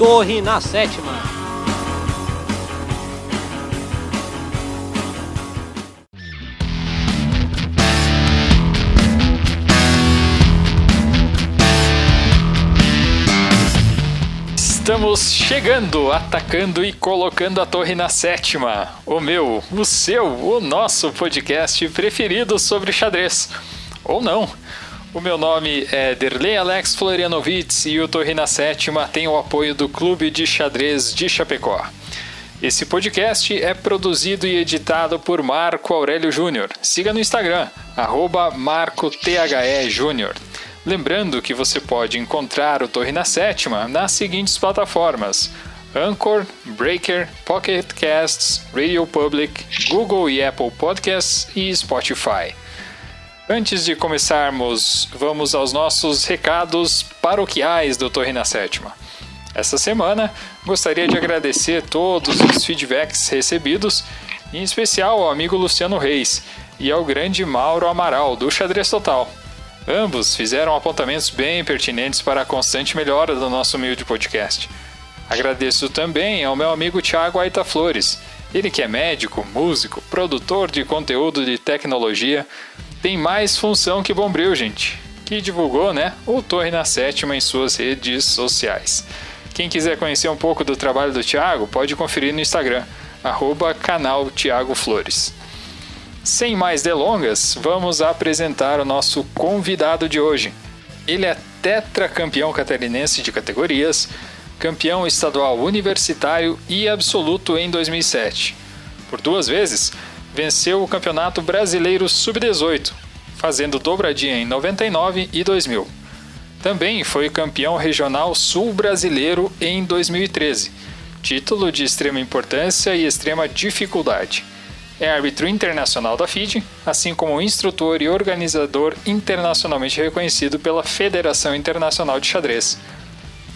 Torre na Sétima. Estamos chegando, atacando e colocando a torre na sétima. O meu, o seu, o nosso podcast preferido sobre xadrez. Ou não. O meu nome é Derlei Alex Florianovitz e o Torre na Sétima tem o apoio do Clube de Xadrez de Chapecó. Esse podcast é produzido e editado por Marco Aurélio Júnior. Siga no Instagram, arroba MarcoTHE Júnior. Lembrando que você pode encontrar o Torre na Sétima nas seguintes plataformas: Anchor, Breaker, Pocket Casts, Radio Public, Google e Apple Podcasts e Spotify. Antes de começarmos, vamos aos nossos recados paroquiais do Torre na Sétima. Essa semana, gostaria de agradecer todos os feedbacks recebidos, em especial ao amigo Luciano Reis e ao grande Mauro Amaral, do Xadrez Total. Ambos fizeram apontamentos bem pertinentes para a constante melhora do nosso humilde podcast. Agradeço também ao meu amigo Thiago Aita Flores, ele que é médico, músico, produtor de conteúdo de tecnologia, tem mais função que Bombril, gente, que divulgou, né, o Torre na Sétima em suas redes sociais. Quem quiser conhecer um pouco do trabalho do Thiago, pode conferir no Instagram, arroba canal Thiago Flores. Sem mais delongas, vamos apresentar o nosso convidado de hoje. Ele é tetracampeão catarinense de categorias, campeão estadual universitário e absoluto em 2007. Por duas vezes, venceu o Campeonato Brasileiro Sub-18, fazendo dobradinha em 99 e 2000. Também foi campeão regional sul-brasileiro em 2013, título de extrema importância e extrema dificuldade. É árbitro internacional da FIDE, assim como instrutor e organizador internacionalmente reconhecido pela Federação Internacional de Xadrez.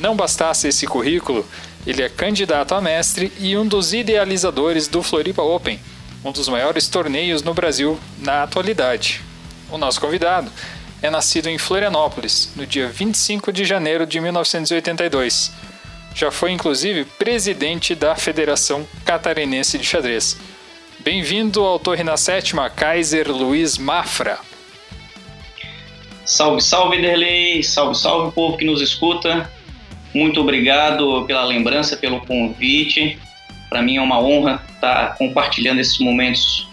Não bastasse esse currículo, ele é candidato a mestre e um dos idealizadores do Floripa Open, um dos maiores torneios no Brasil na atualidade. O nosso convidado é nascido em Florianópolis, no dia 25 de janeiro de 1982. Já foi inclusive presidente da Federação Catarinense de Xadrez. Bem-vindo ao Torre na Sétima, Kaiser Luiz Mafra. Salve, salve, Derlei! Salve, salve, povo que nos escuta. Muito obrigado pela lembrança, pelo convite. Para mim é uma honra estar compartilhando esses momentos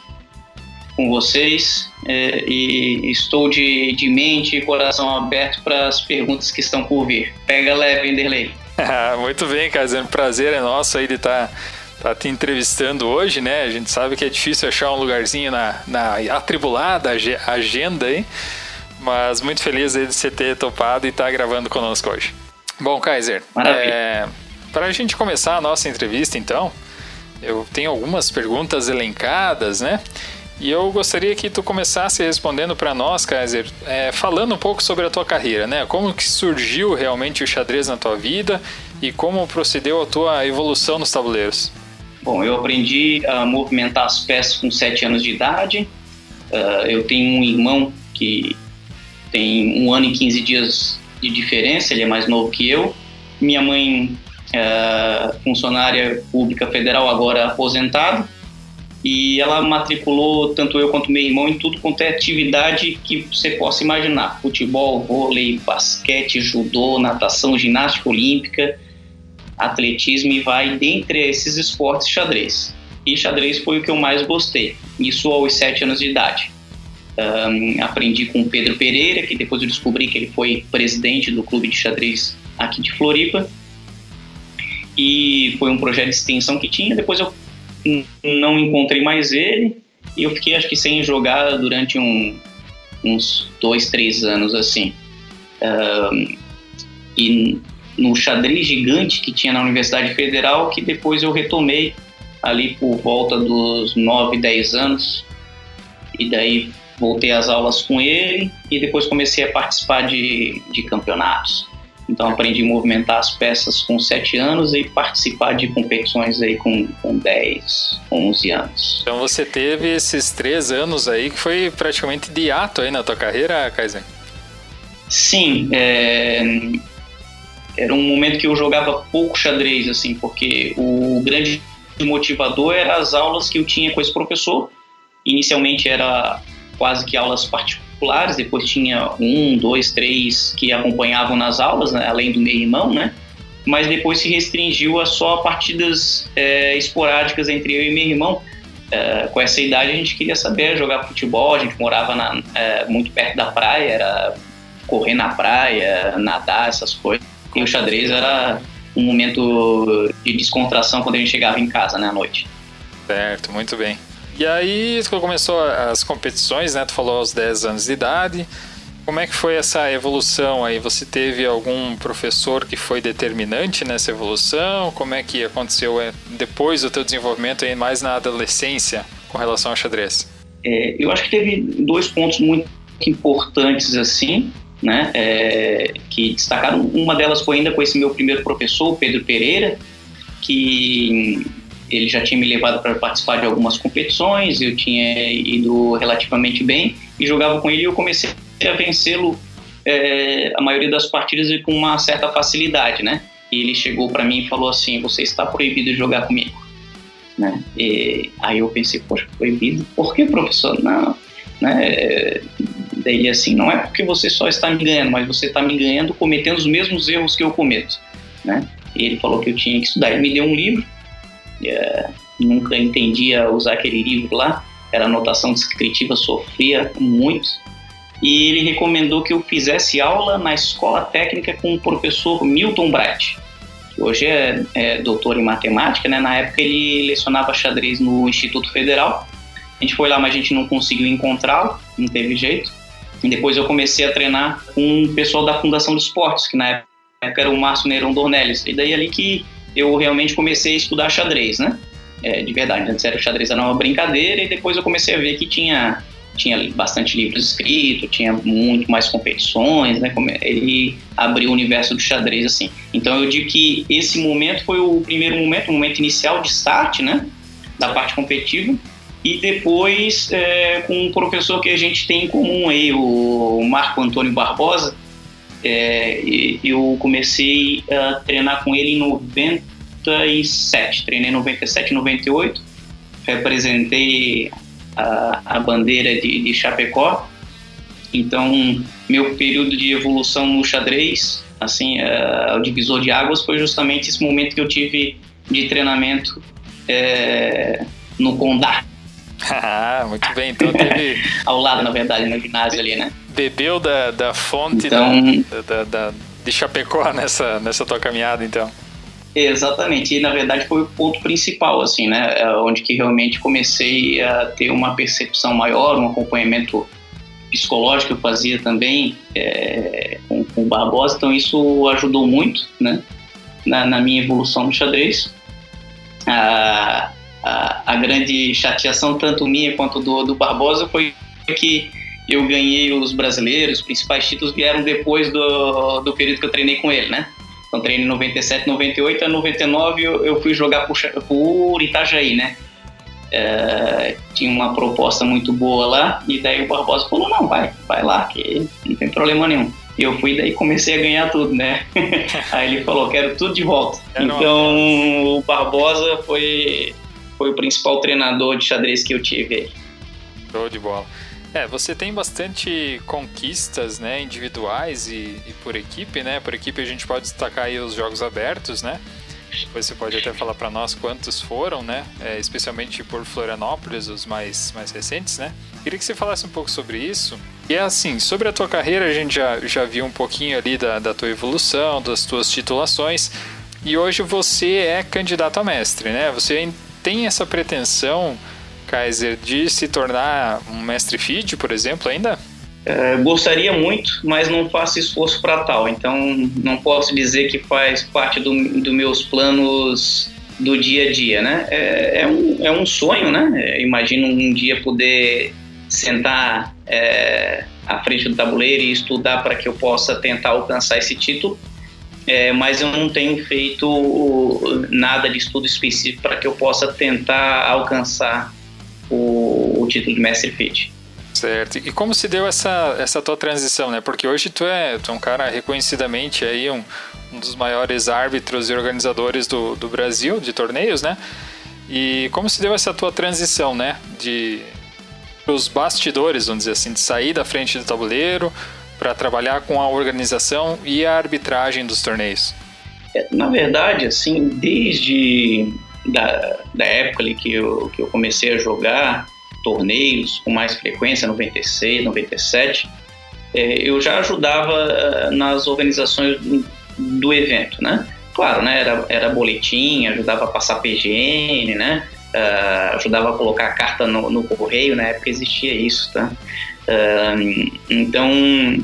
com vocês é, e estou de, de mente e coração aberto para as perguntas que estão por vir. Pega leve, Enderley. Muito bem, Kaiser. Prazer é nosso aí de estar tá, tá te entrevistando hoje, né? A gente sabe que é difícil achar um lugarzinho na, na atribulada agenda aí, mas muito feliz de você ter topado e estar tá gravando conosco hoje. Bom, Kaiser, é, para a gente começar a nossa entrevista, então, eu tenho algumas perguntas elencadas, né? E eu gostaria que tu começasse respondendo para nós, Kaiser, é, falando um pouco sobre a tua carreira, né? Como que surgiu realmente o xadrez na tua vida e como procedeu a tua evolução nos tabuleiros? Bom, eu aprendi a movimentar as peças com 7 anos de idade. Uh, eu tenho um irmão que tem um ano e 15 dias de diferença, ele é mais novo que eu. Minha mãe é, funcionária pública federal, agora aposentada, e ela matriculou tanto eu quanto meu irmão em tudo quanto é atividade que você possa imaginar: futebol, vôlei, basquete, judô, natação, ginástica olímpica, atletismo e vai dentre esses esportes xadrez. E xadrez foi o que eu mais gostei, isso aos sete anos de idade. Um, aprendi com Pedro Pereira, que depois eu descobri que ele foi presidente do clube de xadrez aqui de Floripa e foi um projeto de extensão que tinha. Depois eu não encontrei mais ele e eu fiquei acho que sem jogar durante um, uns dois, três anos assim. E no xadrez gigante que tinha na Universidade Federal, que depois eu retomei ali por volta dos 9, 10 anos. E daí voltei às aulas com ele e depois comecei a participar de, de campeonatos. Então aprendi a movimentar as peças com 7 anos e participar de competições aí com, com 10, 11 anos. Então você teve esses 3 anos aí que foi praticamente de ato aí na tua carreira, Kaiser? Sim, é, era um momento que eu jogava pouco xadrez, assim, porque o grande motivador era as aulas que eu tinha com esse professor. Inicialmente era quase que aulas particulares, depois tinha um, dois, três que acompanhavam nas aulas, né, além do meu irmão, né? Mas depois se restringiu a só partidas é, esporádicas entre eu e meu irmão. É, com essa idade a gente queria saber jogar futebol, a gente morava na, é, muito perto da praia, era correr na praia, nadar, essas coisas. E o xadrez era um momento de descontração quando a gente chegava em casa, né, à noite. Certo, muito bem. E aí começou as competições, né? Tu falou aos 10 anos de idade. Como é que foi essa evolução aí? Você teve algum professor que foi determinante nessa evolução? Como é que aconteceu é, depois do teu desenvolvimento aí mais na adolescência com relação ao xadrez? É, eu acho que teve dois pontos muito importantes assim né, é, que destacaram. Uma delas foi ainda com esse meu primeiro professor, Pedro Pereira, que ele já tinha me levado para participar de algumas competições, eu tinha ido relativamente bem e jogava com ele e eu comecei a vencê-lo é, a maioria das partidas com uma certa facilidade, né? E ele chegou para mim e falou assim: "Você está proibido de jogar comigo", né? E aí eu pensei: "Poxa, proibido? Por que, professor?" Não, né? Daí assim, não é porque você só está me ganhando, mas você está me ganhando cometendo os mesmos erros que eu cometo, né? E ele falou que eu tinha que estudar. Ele me deu um livro, é, nunca entendia usar aquele livro lá, era anotação descritiva, sofria muito. E ele recomendou que eu fizesse aula na escola técnica com o professor Milton Bright, que hoje é, é doutor em matemática, né? Na época ele lecionava xadrez no Instituto Federal. A gente foi lá, mas a gente não conseguiu encontrá-lo, não teve jeito. E depois eu comecei a treinar com o pessoal da Fundação de Esportes, que na época era o Márcio Neirão Dornelles. E daí ali que eu realmente comecei a estudar xadrez, né? É, de verdade, antes era xadrez era uma brincadeira e depois eu comecei a ver que tinha tinha bastante livros escritos, tinha muito mais competições, né? Ele abriu o universo do xadrez assim. Então eu digo que esse momento foi o primeiro momento, o momento inicial de start, né? Da parte competitiva e depois é, com um professor que a gente tem em comum aí, o Marco Antônio Barbosa, é, eu comecei a treinar com ele em 97, treinei em 97, 98, representei a, a bandeira de, de Chapecó, então meu período de evolução no xadrez, assim, é, o divisor de águas foi justamente esse momento que eu tive de treinamento é, no Condá, ah, muito bem. Então teve. Ao lado, na verdade, no ginásio ali, né? Bebeu da, da fonte então... da, da, da, de Chapecó nessa, nessa tua caminhada, então. Exatamente, e na verdade foi o ponto principal, assim, né? É onde que realmente comecei a ter uma percepção maior, um acompanhamento psicológico que eu fazia também é, com, com o Barbosa, então isso ajudou muito, né? Na, na minha evolução no xadrez. Ah, a, a grande chateação, tanto minha quanto do, do Barbosa, foi que eu ganhei os brasileiros, os principais títulos vieram depois do, do período que eu treinei com ele, né? Então treinei em 97, 98, a 99 eu, eu fui jogar por, por Itajaí, né? É, tinha uma proposta muito boa lá e daí o Barbosa falou, não, vai, vai lá, que não tem problema nenhum. E eu fui daí comecei a ganhar tudo, né? Aí ele falou, quero tudo de volta. Então o Barbosa foi foi o principal treinador de xadrez que eu tive aí. Show de bola. É, você tem bastante conquistas, né, individuais e, e, por equipe, né? Por equipe a gente pode destacar aí os jogos abertos, né? Depois você pode até falar para nós quantos foram, né? É, especialmente por Florianópolis, os mais, mais recentes, né? Queria que você falasse um pouco sobre isso. E é assim, sobre a tua carreira, a gente já, já viu um pouquinho ali da, da tua evolução, das tuas titulações. E hoje você é candidato a mestre, né? Você tem essa pretensão, Kaiser, de se tornar um mestre feed, por exemplo, ainda? É, gostaria muito, mas não faço esforço para tal. Então, não posso dizer que faz parte dos do meus planos do dia a dia, né? É, é, um, é um sonho, né? É, imagino um dia poder sentar é, à frente do tabuleiro e estudar para que eu possa tentar alcançar esse título é, mas eu não tenho feito nada de estudo específico para que eu possa tentar alcançar o, título de Mestre Fit. Certo. E como se deu essa, essa tua transição, né? Porque hoje tu é, tu é um cara reconhecidamente aí um, um dos maiores árbitros e organizadores do, do Brasil de torneios, né? E como se deu essa tua transição, né? De os bastidores, vamos dizer assim, de sair da frente do tabuleiro para trabalhar com a organização e a arbitragem dos torneios? É, na verdade, assim, desde da, da época ali que eu, que eu comecei a jogar torneios com mais frequência, 96, 97, é, eu já ajudava uh, nas organizações do, do, evento, né? Claro, né? Era, era boletim, ajudava a passar PGN, né? Uh, ajudava a colocar a carta no, no, correio, na época existia isso, tá? Uh, então,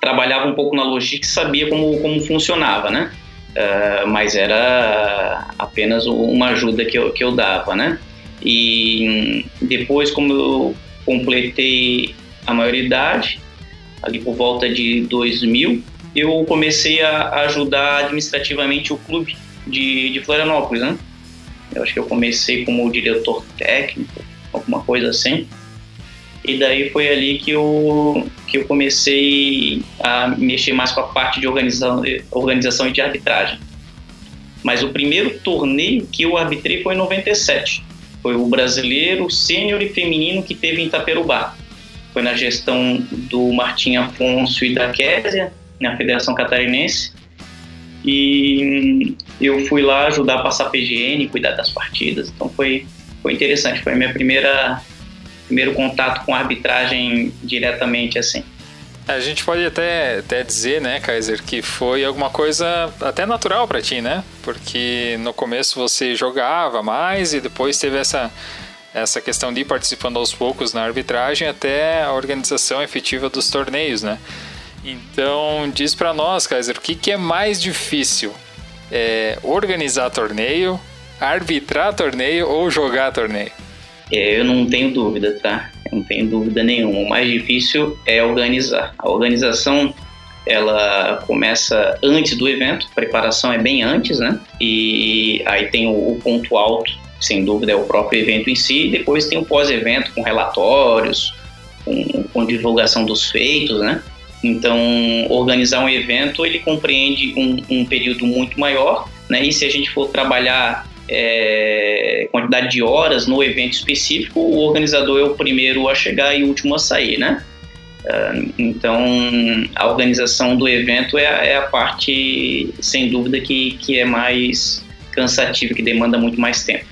trabalhava um pouco na logística e sabia como, como funcionava, né? Uh, mas era apenas uma ajuda que eu, que eu dava, né? E depois, como eu completei a maioridade, ali por volta de 2000, eu comecei a ajudar administrativamente o clube de, de Florianópolis, né? Eu acho que eu comecei como diretor técnico, alguma coisa assim. E daí foi ali que eu, que eu comecei a mexer mais com a parte de organização, organização e de arbitragem. Mas o primeiro torneio que eu arbitrei foi em 97. Foi o brasileiro sênior e feminino que teve em Itaperubá. Foi na gestão do Martim Afonso e da Késia, na Federação Catarinense. E eu fui lá ajudar a passar PGN, cuidar das partidas. Então foi, foi interessante. Foi minha primeira primeiro contato com a arbitragem diretamente assim. A gente pode até, até dizer, né, Kaiser, que foi alguma coisa até natural para ti, né? Porque no começo você jogava mais e depois teve essa, essa questão de ir participando aos poucos na arbitragem até a organização efetiva dos torneios, né? Então, diz para nós, Kaiser, o que, que é mais difícil? É organizar torneio, arbitrar torneio ou jogar torneio? É, eu não tenho dúvida, tá? Eu não tenho dúvida nenhuma. O mais difícil é organizar. A organização ela começa antes do evento, a preparação é bem antes, né? E aí tem o, o ponto alto, sem dúvida, é o próprio evento em si. Depois tem o pós-evento com relatórios, com, com divulgação dos feitos, né? Então, organizar um evento, ele compreende um, um período muito maior, né? E se a gente for trabalhar é, quantidade de horas no evento específico, o organizador é o primeiro a chegar e o último a sair, né? Uh, então, a organização do evento é a, é a, parte, sem dúvida, que, que é mais cansativa, que demanda muito mais tempo.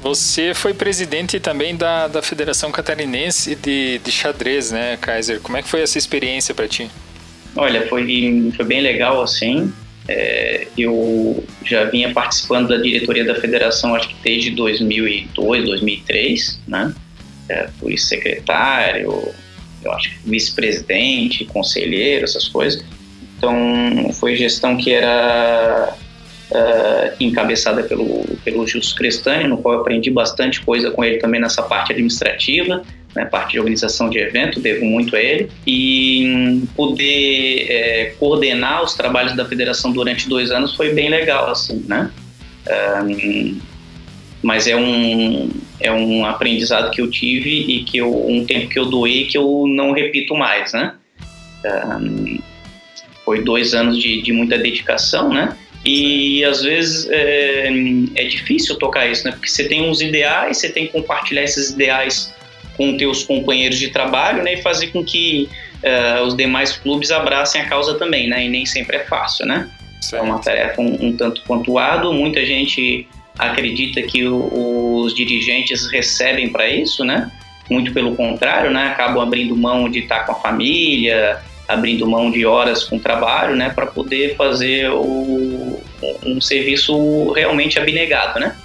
Você foi presidente também da, da Federação Catarinense de, de Xadrez, né, Kaiser? Como é que foi essa experiência para ti? Olha, foi, foi bem legal, assim. É, eu já vinha participando da diretoria da federação, acho que desde 2002, 2003, né? É, fui secretário, eu acho que vice-presidente, conselheiro, essas coisas. Então, foi gestão que era uh, encabeçada pelo, pelo Gilson Crestani, no qual eu aprendi bastante coisa com ele também nessa parte administrativa né, parte de organização de evento, devo muito a ele, e poder é, coordenar os trabalhos da federação durante dois anos foi bem legal, assim, né? Um, mas é um, é um aprendizado que eu tive e que eu, um tempo que eu doei que eu não repito mais, né? Um, foi dois anos de, de muita dedicação, né? E às vezes é, é, difícil tocar isso, né? Porque você tem uns ideais, você tem que compartilhar esses ideais com teus companheiros de trabalho, né, e fazer com que uh, os demais clubes abracem a causa também, né, e nem sempre é fácil, né. Certo. É uma tarefa um, um tanto quanto árdua, muita gente acredita que o, os dirigentes recebem para isso, né, muito pelo contrário, né, acabam abrindo mão de estar com a família, abrindo mão de horas com trabalho, né, para poder fazer o, um serviço realmente abnegado, né.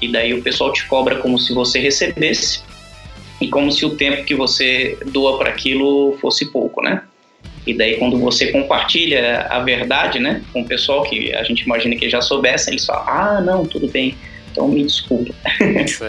E daí o pessoal te cobra como se você recebesse e como se o tempo que você doa para aquilo fosse pouco, né? E daí quando você compartilha a verdade, né, com o pessoal que a gente imagina que já soubesse, eles falam: "Ah, não, tudo bem. Então me desculpa.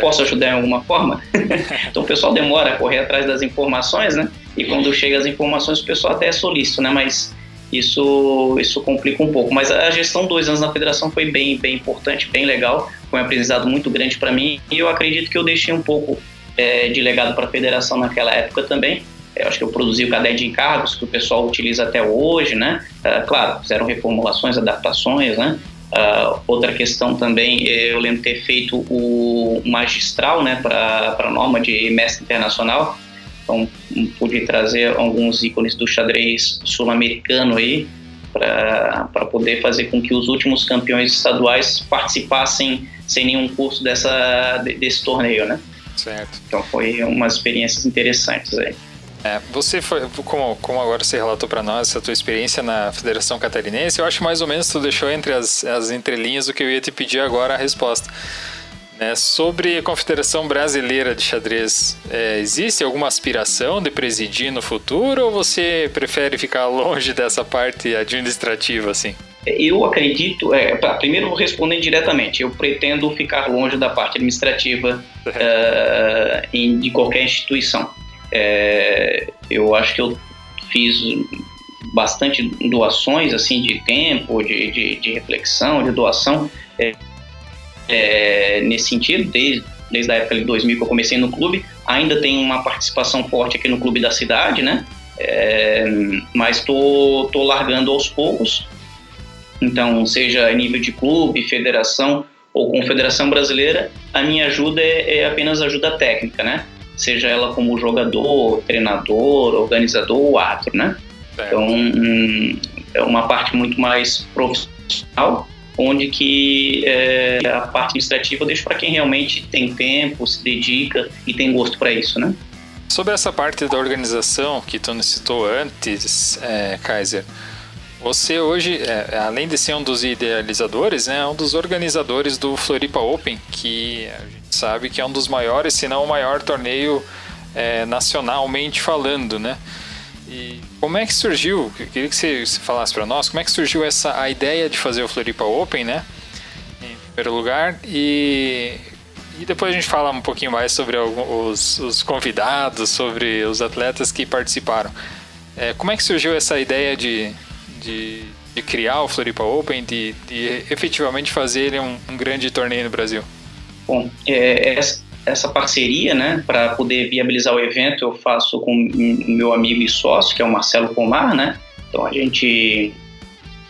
Posso ajudar em alguma forma?" então o pessoal demora a correr atrás das informações, né? E quando chega as informações, o pessoal até é solícito, né? Mas isso, isso complica um pouco. Mas a gestão dois anos na federação foi bem, bem importante, bem legal. Foi um aprendizado muito grande para mim e eu acredito que eu deixei um pouco é, de legado para a federação naquela época também. Eu acho que eu produzi o caderno de encargos que o pessoal utiliza até hoje, né? Uh, claro, fizeram reformulações, adaptações, né? Uh, outra questão também, eu lembro ter feito o magistral, né, para a norma de mestre internacional. Então, pude trazer alguns ícones do xadrez sul-americano aí para poder fazer com que os últimos campeões estaduais participassem sem nenhum curso dessa, desse torneio, né? Certo. Então foi umas experiências interessantes aí. É, você foi, como, como agora você relatou para nós essa tua experiência na Federação Catarinense, eu acho mais ou menos tu deixou entre as, as entrelinhas o que eu ia te pedir agora a resposta. Né, sobre a Confederação Brasileira de Xadrez, é, existe alguma aspiração de presidir no futuro ou você prefere ficar longe dessa parte administrativa assim? Eu acredito, é, primeiro respondendo diretamente, eu pretendo ficar longe da parte administrativa uh, em, de qualquer instituição. É, eu acho que eu fiz bastante doações assim de tempo, de, de, de reflexão, de doação é, é, nesse sentido, desde, desde a época de 2000 que eu comecei no clube. Ainda tenho uma participação forte aqui no clube da cidade, né? É, mas tô, tô largando aos poucos. Então, seja a nível de clube, federação ou confederação brasileira, a minha ajuda é, é apenas ajuda técnica, né? Seja ela como jogador, treinador, organizador ou árbitro, né? Então, hum, é uma parte muito mais profissional, onde que é, a parte administrativa eu deixo para quem realmente tem tempo, se dedica e tem gosto para isso, né? Sobre essa parte da organização que tu citou antes, é, Kaiser, você hoje, é, além de ser um dos idealizadores, né, é um dos organizadores do Floripa Open, que a gente sabe que é um dos maiores, se não o maior torneio é, nacionalmente falando, né? E como é que surgiu? Eu queria que você, falasse para nós como é que surgiu essa a ideia de fazer o Floripa Open, né? Em primeiro lugar e e depois a gente fala um pouquinho mais sobre os, os convidados, sobre os atletas que participaram. É, como é que surgiu essa ideia de, de, de criar o Floripa Open, de, de efetivamente fazer um, um grande torneio no Brasil? Bom, é, essa parceria, né, para poder viabilizar o evento, eu faço com o meu amigo e sócio, que é o Marcelo Pomar, né? Então a gente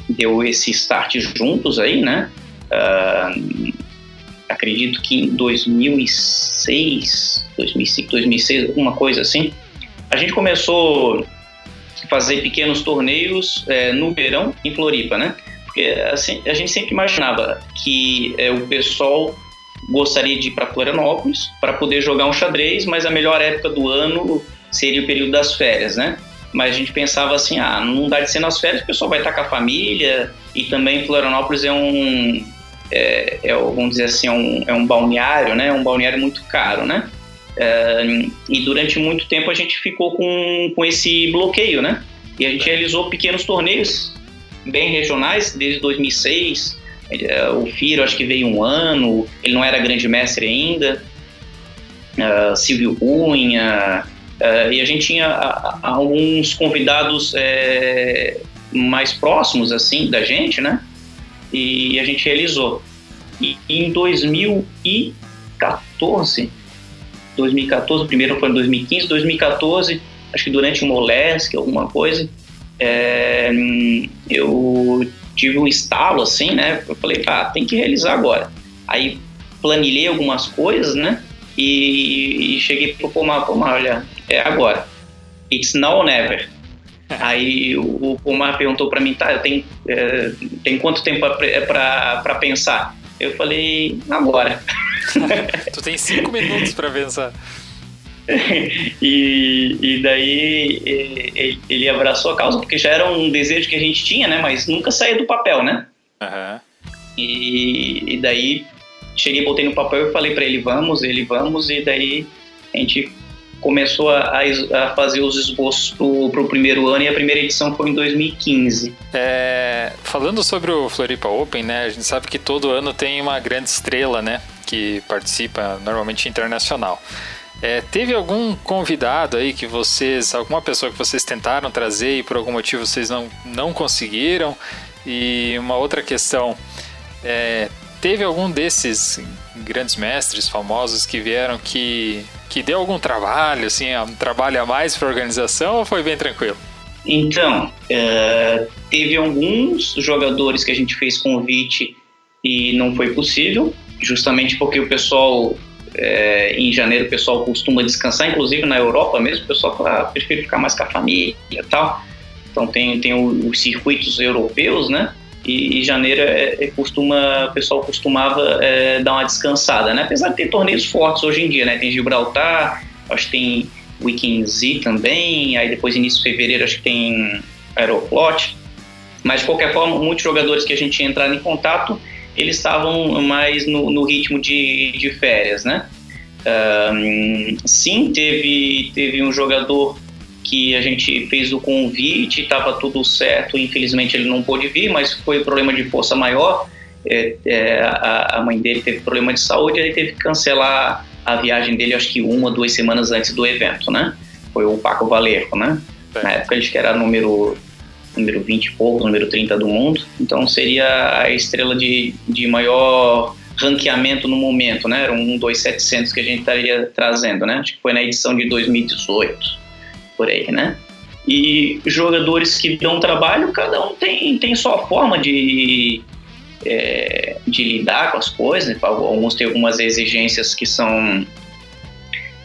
deu esse start juntos aí, né? Uh, acredito que em 2006, 2005, 2006, alguma coisa assim, a gente começou a fazer pequenos torneios é, no verão em Floripa, né? Porque assim, a gente sempre imaginava que é, o pessoal gostaria de ir para Florianópolis para poder jogar um xadrez, mas a melhor época do ano seria o período das férias, né? Mas a gente pensava assim, ah, não dá de ser nas férias, o pessoal vai estar com a família e também Florianópolis é um, é, é, vamos dizer assim, é um, é um balneário, né? É um balneário muito caro, né? É, e durante muito tempo a gente ficou com, com esse bloqueio, né? E a gente realizou pequenos torneios bem regionais desde 2006, é, o Firo acho que veio um ano, ele não era grande mestre ainda. Uh, Silvio Cunha, uh, e a gente tinha alguns convidados é, mais próximos assim da gente, né? E a gente realizou. E em 2014, 2014, primeiro foi em 2015, 2014, acho que durante o Molesc, alguma coisa, é, eu tive um estalo assim, né? Eu falei, ah, tem que realizar agora. Aí planilhei algumas coisas, né? E, e cheguei pro Pomar, Pomar, olha, é agora. It's now or never. Aí o, o Pomar perguntou para mim, tá, eu tenho, é, tem quanto tempo para pensar? Eu falei, agora. tu tem cinco minutos para pensar. e, e daí ele, ele, abraçou a causa, porque já era um desejo que a gente tinha, né? Mas nunca saía do papel, né? Uhum. E, e daí cheguei, botei no papel e falei para ele, vamos, ele vamos, e daí a gente começou a, a, fazer os esboços pro, pro primeiro ano e a primeira edição foi em 2015. É, falando sobre o Floripa Open, né, a gente sabe que todo ano tem uma grande estrela, né, que participa normalmente internacional. É, teve algum convidado aí que vocês, alguma pessoa que vocês tentaram trazer e por algum motivo vocês não, não conseguiram? E uma outra questão, é, teve algum desses grandes mestres famosos que vieram que que deu algum trabalho, assim, um trabalho a mais para a organização ou foi bem tranquilo? Então, uh, teve alguns jogadores que a gente fez convite e não foi possível, justamente porque o pessoal, é, em janeiro, o pessoal costuma descansar, inclusive na Europa mesmo, o pessoal ah, prefere ficar mais com a família e tal. Então tem, tem os circuitos europeus, né? E, e janeiro é, é, costuma, o pessoal costumava é, dar uma descansada, né? Apesar de ter torneios fortes hoje em dia, né? Tem Gibraltar, acho que tem Weekend Z também, aí depois início de fevereiro acho que tem Aeroflot. Mas de qualquer forma, muitos jogadores que a gente entrado em contato, eles estavam mais no, no ritmo de, de férias, né? Um, sim, teve, teve um jogador que a gente fez o convite, estava tudo certo, infelizmente ele não pôde vir, mas foi problema de força maior. É, é, a, a, mãe dele teve problema de saúde, ele teve que cancelar a viagem dele, acho que uma, duas semanas antes do evento, né? Foi o Paco Valerco, né? É. Na época ele que era número, número 20 e pouco, número 30 do mundo, então seria a estrela de, de maior ranqueamento no momento, né? Era um 2,700 que a gente estaria trazendo, né? Acho que foi na edição de 2018 por aí, né? E jogadores que dão trabalho, cada um tem, tem sua forma de, é, de lidar com as coisas. Né? Alguns têm algumas exigências que são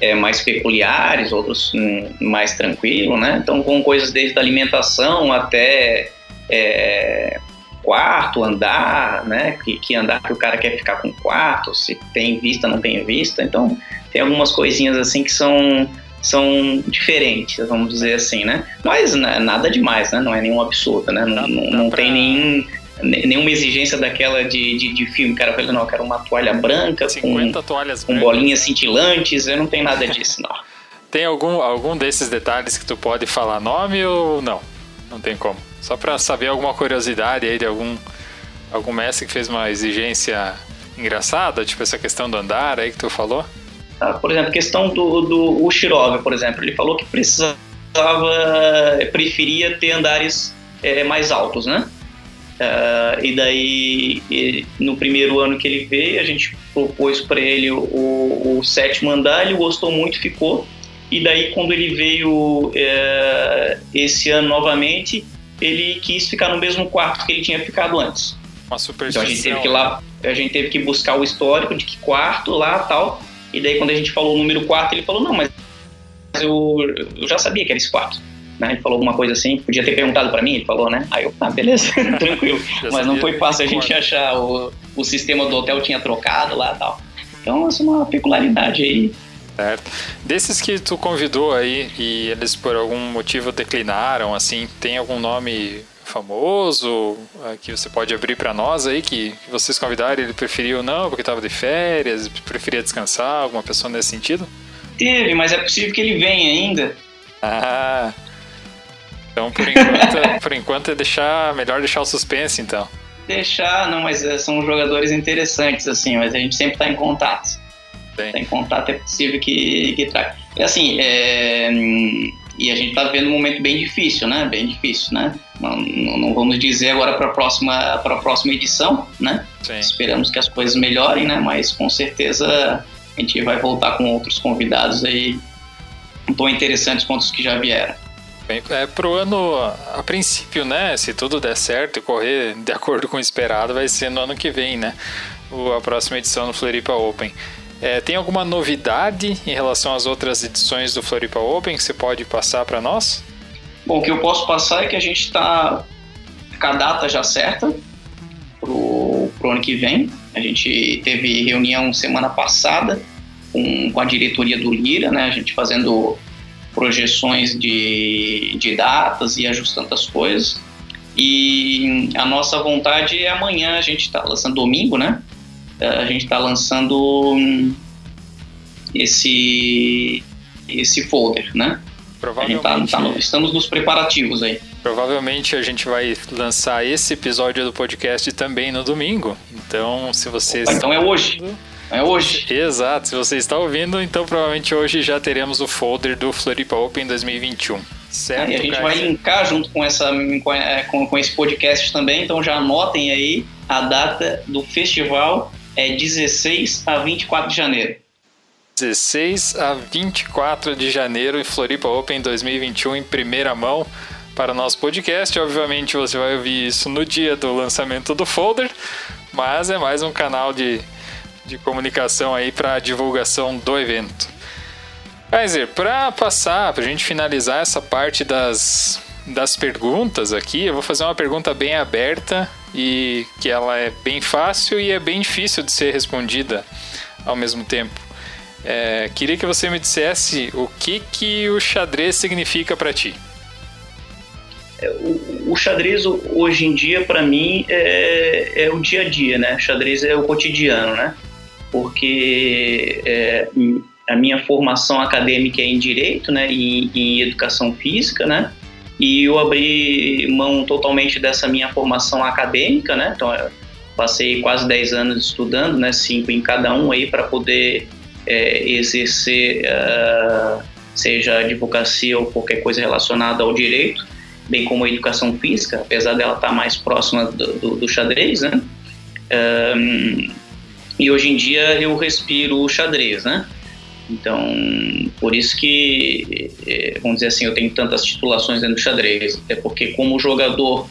é, mais peculiares, outros hum, mais tranquilos, né? Então, com coisas desde a alimentação até é, quarto, andar, né? Que, que, andar que o cara quer ficar com quarto, se tem vista, não tem vista. Então, tem algumas coisinhas assim que são são diferentes, vamos dizer assim, né? Mas né, nada demais, né? Não é nenhum absurdo, né? Não, não, não tem nenhum, nenhuma exigência daquela de, de, de filme. Cara, não, eu quero uma toalha branca com, toalhas com bolinhas cintilantes, eu não tenho nada disso, não. tem algum, algum desses detalhes que tu pode falar nome ou não? Não tem como. Só para saber alguma curiosidade aí de algum, algum mestre que fez uma exigência engraçada, tipo essa questão do andar aí que tu falou? Tá? Por exemplo, questão do, do Ushirov, por exemplo, ele falou que precisava, preferia ter andares é, mais altos, né? Uh, e daí, no primeiro ano que ele veio, a gente propôs para ele o, o, sétimo andar, ele gostou muito, ficou. E daí, quando ele veio é, esse ano novamente, ele quis ficar no mesmo quarto que ele tinha ficado antes. Uma superstição. Então a gente teve que lá, a gente teve que buscar o histórico de que quarto lá tal e daí, quando a gente falou o número 4, ele falou: Não, mas eu, eu já sabia que era esse quarto. Né? Ele falou alguma coisa assim, podia ter perguntado para mim, ele falou, né? Aí eu, ah, beleza, tranquilo. Mas não foi fácil a gente achar, o, o sistema do hotel tinha trocado lá e tal. Então, essa é uma peculiaridade aí. Certo. Desses que tu convidou aí e eles por algum motivo declinaram, assim, tem algum nome famoso uh, que você pode abrir para nós aí, que, que, vocês convidaram ele preferiu não, porque estava de férias, preferia descansar, alguma pessoa nesse sentido? Teve, mas é possível que ele venha ainda. Ah. Então, por enquanto, por enquanto é deixar, melhor deixar o suspense, então. Deixar, não, mas é, são jogadores interessantes, assim, mas a gente sempre está em contato. Está em contato, é possível que, que traga. Assim, é, e a gente está vendo um momento bem difícil, né? Bem difícil, né? Não, não vamos dizer agora para a próxima, próxima edição, né? Sim. Esperamos que as coisas melhorem, né? Mas com certeza a gente vai voltar com outros convidados aí tão interessantes quanto os que já vieram. É pro ano, a princípio, né? Se tudo der certo e correr de acordo com o esperado, vai ser no ano que vem, né? O, a próxima edição do Floripa Open. É, tem alguma novidade em relação às outras edições do Floripa Open que você pode passar para nós? Bom, o que eu posso passar é que a gente está com a data já certa pro, pro ano que vem. A gente teve reunião semana passada com, com a diretoria do Lira, né? A gente fazendo projeções de, de datas e ajustando as coisas. E a nossa vontade é amanhã, a gente está lançando domingo, né? a gente está lançando esse esse folder, né? Provavelmente, tá, tá estamos nos preparativos aí. Provavelmente a gente vai lançar esse episódio do podcast também no domingo. Então, se vocês. Então é hoje. É hoje. Exato. Se você está ouvindo, então provavelmente hoje já teremos o folder do Floripa Open 2021. Certo, e a gente vai linkar junto com, essa, com, com esse podcast também, então já anotem aí a data do festival é 16 a 24 de janeiro. 16 a 24 de janeiro em Floripa Open 2021 em primeira mão para o nosso podcast. Obviamente você vai ouvir isso no dia do lançamento do folder, mas é mais um canal de, de comunicação aí para divulgação do evento. Kaiser, para passar, para a gente finalizar essa parte das, das perguntas aqui, eu vou fazer uma pergunta bem aberta e que ela é bem fácil e é bem difícil de ser respondida ao mesmo tempo. É, queria que você me dissesse o que, que o xadrez significa para ti. É, o, o, xadrez hoje em dia para mim é, é, o dia a dia, né? O xadrez é o cotidiano, né? Porque é, a minha formação acadêmica é em direito, né? E em educação física, né? E eu abri mão totalmente dessa minha formação acadêmica, né? Então passei quase 10 anos estudando, né? Cinco em cada um aí para poder é, exercer, uh, seja advocacia ou qualquer coisa relacionada ao direito, bem como a educação física, apesar dela estar mais próxima do, do, do xadrez, né? Um, e hoje em dia eu respiro xadrez, né? Então, por isso que, é, vamos dizer assim, eu tenho tantas titulações dentro do xadrez. É porque, como jogador,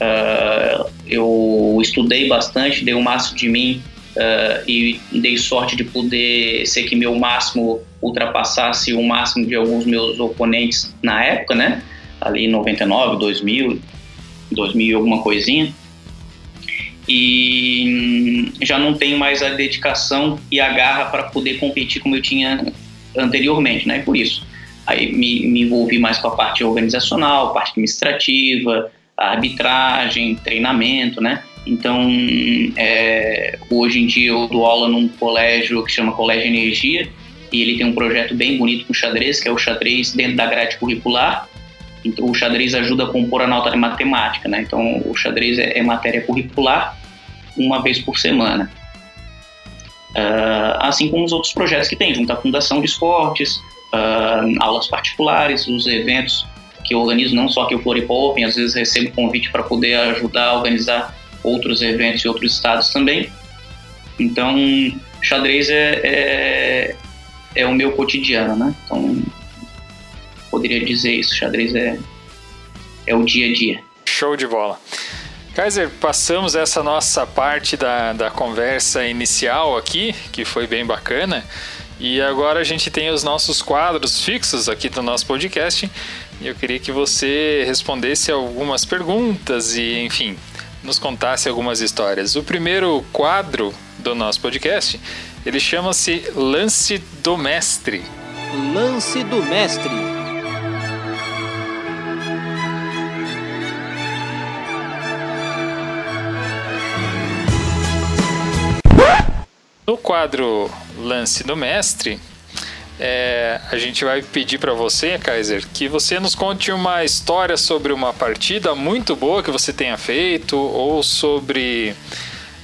uh, eu estudei bastante, dei o máximo de mim uh, e dei sorte de poder ser que meu máximo ultrapassasse o máximo de alguns meus oponentes na época, né? Ali em 99, 2000, 2000 alguma coisinha. E já não tenho mais a dedicação e a garra para poder competir como eu tinha anteriormente, né? Por isso, aí me, me envolvi mais com a parte organizacional, parte administrativa, arbitragem, treinamento, né? Então, é, hoje em dia eu dou aula num colégio que chama Colégio Energia e ele tem um projeto bem bonito com xadrez, que é o xadrez dentro da grade curricular. Então, o xadrez ajuda a compor a nota de matemática, né? Então, o xadrez é, é matéria curricular uma vez por semana. Uh, assim como os outros projetos que tem, junto à Fundação de Esportes, uh, aulas particulares, os eventos que eu organizo, não só que o Floripa Open, às vezes recebo convite para poder ajudar a organizar outros eventos em outros estados também. Então, xadrez é, é, é o meu cotidiano, né? Então, poderia dizer isso, xadrez é, é o dia a dia. Show de bola. Kaiser, passamos essa nossa parte da, da conversa inicial aqui, que foi bem bacana. E agora a gente tem os nossos quadros fixos aqui do nosso podcast. E eu queria que você respondesse algumas perguntas e, enfim, nos contasse algumas histórias. O primeiro quadro do nosso podcast, ele chama-se Lance do Mestre. Lance do Mestre. No quadro Lance do Mestre, é, a gente vai pedir para você, Kaiser, que você nos conte uma história sobre uma partida muito boa que você tenha feito ou sobre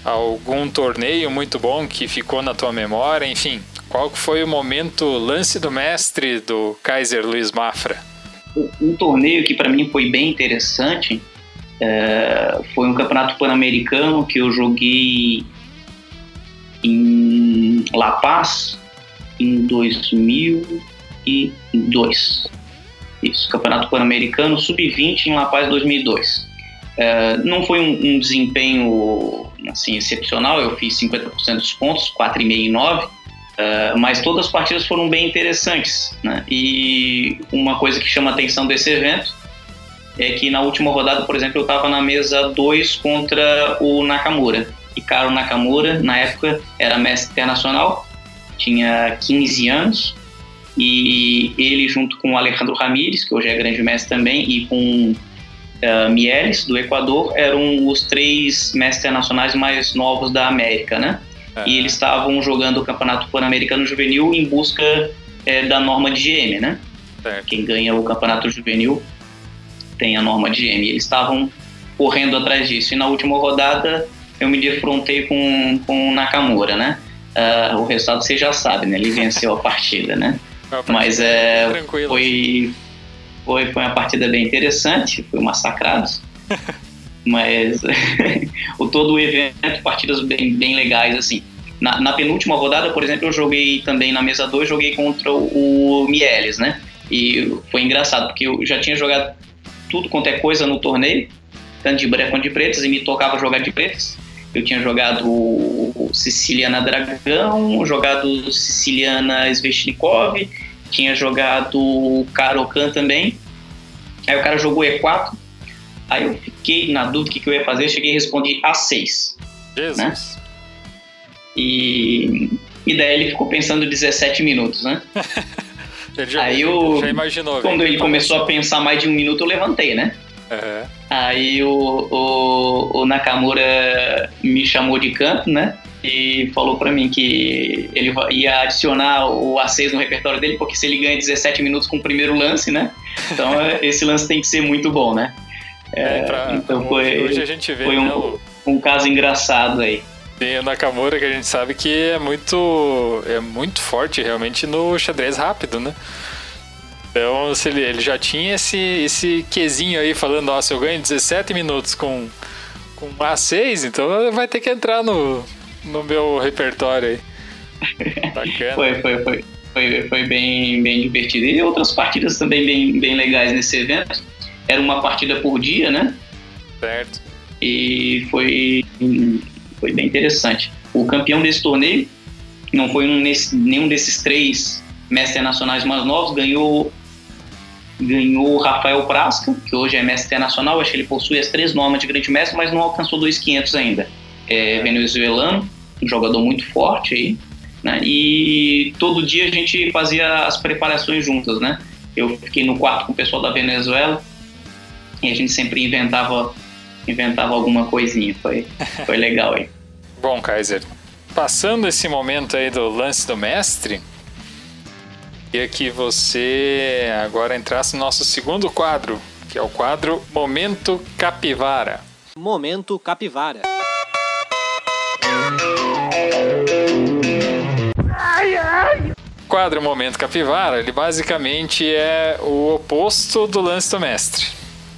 algum torneio muito bom que ficou na tua memória, enfim. Qual foi o momento lance do mestre do Kaiser Luiz Mafra? Um torneio que para mim foi bem interessante é, foi um campeonato pan-americano que eu joguei em La Paz, em 2002. Isso, Campeonato Pan-Americano Sub-20 em La Paz 2002. É, não foi um, um, desempenho assim, excepcional, eu fiz 50% dos pontos, 4,5 e 9, é, mas todas as partidas foram bem interessantes. Né? E uma coisa que chama a atenção desse evento é que na última rodada, por exemplo, eu estava na mesa 2 contra o Nakamura. E Caro Nakamura, na época, era mestre internacional, tinha 15 anos e ele junto com o Alejandro Ramírez, que hoje é grande mestre também, e com uh, Mieles, do Equador, eram os três mestres internacionais mais novos da América, né? E eles estavam jogando o Campeonato Pan-Americano Juvenil em busca é, da norma de GM, né? Quem ganha o Campeonato Juvenil tem a norma de GM. Eles estavam correndo atrás disso. E na última rodada eu me defrontei com, com o Nakamura, né? uh, o resultado você já sabe, né? Ele venceu a partida, né? Mas é, foi, foi, foi uma partida bem interessante, foi massacrado. mas o todo o evento, partidas bem, bem legais, assim. Na, na, penúltima rodada, por exemplo, eu joguei também na mesa 2, joguei contra o, o Mieles, né? E foi engraçado, porque eu já tinha jogado tudo quanto é coisa no torneio, tanto de branco quanto de pretas, e me tocava jogar de pretas. Eu tinha jogado o Siciliana Dragão, jogado Siciliana Sveshnikov, tinha jogado o Karokan também. Aí o cara jogou E4, aí eu fiquei na dúvida o que, que eu ia fazer, eu cheguei e respondi A6. Jesus. Né? E, e daí ele ficou pensando 17 minutos, né? já, aí eu, já imaginou. Quando ele começou a pensar mais de um minuto, eu levantei, né? Uhum. Aí o, o, o, Nakamura me chamou de canto, né? E falou para mim que ele ia adicionar o A6 no repertório dele, porque se ele ganha 17 minutos com o primeiro lance, né? Então esse lance tem que ser muito bom, né? É, pra, então foi, hoje a gente vê foi um, né, um caso engraçado aí. Tem o Nakamura que a gente sabe que é muito, é muito forte realmente no xadrez rápido, né? Então, ele, ele já tinha esse, esse quesinho aí falando, ó, se eu ganho 17 minutos com, com A6, então vai ter que entrar no, no meu repertório aí. Bacana. foi, foi, foi, foi, foi bem, bem divertido. E outras partidas também bem, bem legais nesse evento. Era uma partida por dia, né? Certo. E foi foi bem interessante. O campeão desse torneio não foi um nesse, nenhum desses três mestres nacionais mais novos, ganhou ganhou o Rafael Prasca, que hoje é mestre internacional, acho que ele possui as três normas de grande mestre, mas não alcançou 2.500 ainda. É venezuelano, um jogador muito forte aí, né? E todo dia a gente fazia as preparações juntas, né? Eu fiquei no quarto com o pessoal da Venezuela e a gente sempre inventava inventava alguma coisinha. Foi, foi legal aí. Bom, Kaiser, passando esse momento aí do lance do mestre, queria que você agora entrasse no nosso segundo quadro, que é o quadro Momento Capivara. Momento Capivara. quadro Momento Capivara, ele basicamente é o oposto do lance do mestre.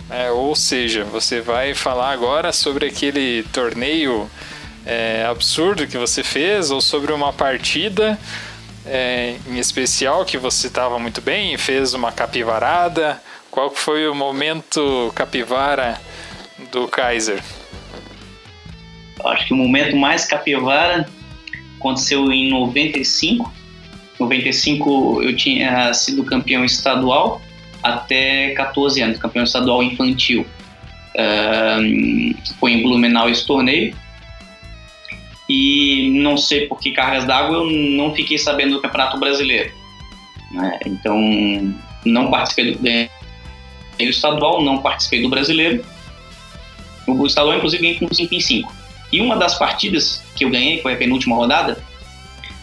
É, ou seja, você vai falar agora sobre aquele torneio é, absurdo que você fez ou sobre uma partida é, em especial que você estava muito bem e fez uma capivarada. Qual foi o momento capivara do Kaiser? Acho que o momento mais capivara aconteceu em 95. 95 eu tinha sido campeão estadual até 14 anos, campeão estadual infantil. Uh, foi em Blumenau esse torneio. E não sei por que cargas d'água eu não fiquei sabendo do Campeonato Brasileiro. Né? Então, não participei do estadual, não participei do brasileiro. O estadual, inclusive, ganhei com 5 em 5. E uma das partidas que eu ganhei, foi a penúltima rodada,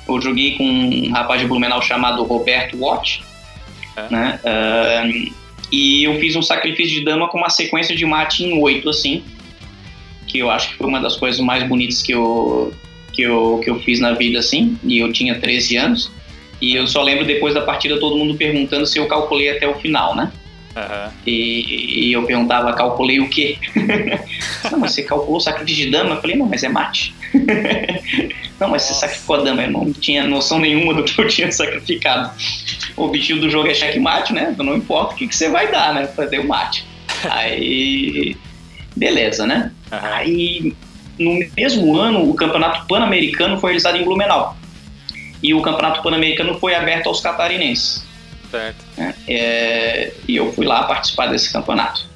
eu joguei com um rapaz de Blumenau chamado Roberto Watt, é. Né? Uh, e eu fiz um sacrifício de dama com uma sequência de mate em oito, assim, que eu acho que foi uma das coisas mais bonitas que eu, que eu, que eu fiz na vida, assim, e eu tinha 13 anos. E eu só lembro depois da partida todo mundo perguntando se eu calculei até o final, né? Uhum. E, e, eu perguntava, calculei o quê? não, mas você calculou o sacrifício de dama? Eu falei, não, mas é mate. não, mas você sacrificou a dama. Eu não tinha noção nenhuma do que eu tinha sacrificado. O objetivo do jogo é checkmate, né? Não importa o que, que você vai dar, né? Fazer o mate. Aí, beleza, né? Uhum. Aí, no mesmo ano, o Campeonato Pan-Americano foi realizado em Blumenau. E o Campeonato Pan-Americano foi aberto aos catarinenses. Certo. É, é, e eu fui lá participar desse campeonato.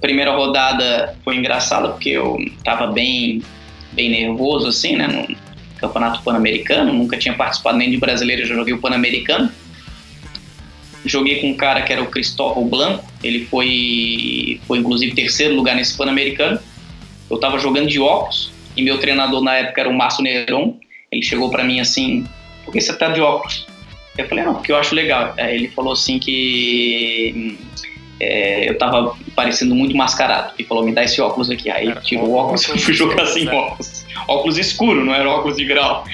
Primeira rodada foi engraçada porque eu estava bem, bem nervoso assim, né? No campeonato pan-americano, nunca tinha participado nem de brasileiro, já joguei o pan-americano. Joguei com um cara que era o Cristóvão Blanco, ele foi, foi inclusive terceiro lugar nesse pan-americano. Eu estava jogando de óculos e meu treinador na época era o Márcio Neron. Ele chegou para mim assim: por que você tá de óculos? Eu falei, não, porque eu acho legal. Aí ele falou assim que é, eu tava parecendo muito mascarado. Ele falou, me dá esse óculos aqui. Aí era tirou o óculos e fui jogar sem né? óculos. Óculos escuro, não era óculos de grau.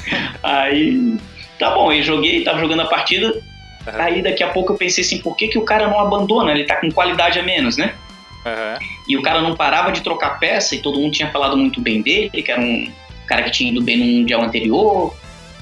aí, tá bom, aí joguei, tava jogando a partida. Aí daqui a pouco eu pensei assim, por que, que o cara não abandona? Ele tá com qualidade a menos, né? Uhum. E o cara não parava de trocar peça e todo mundo tinha falado muito bem dele, que era um cara que tinha ido bem no Mundial anterior.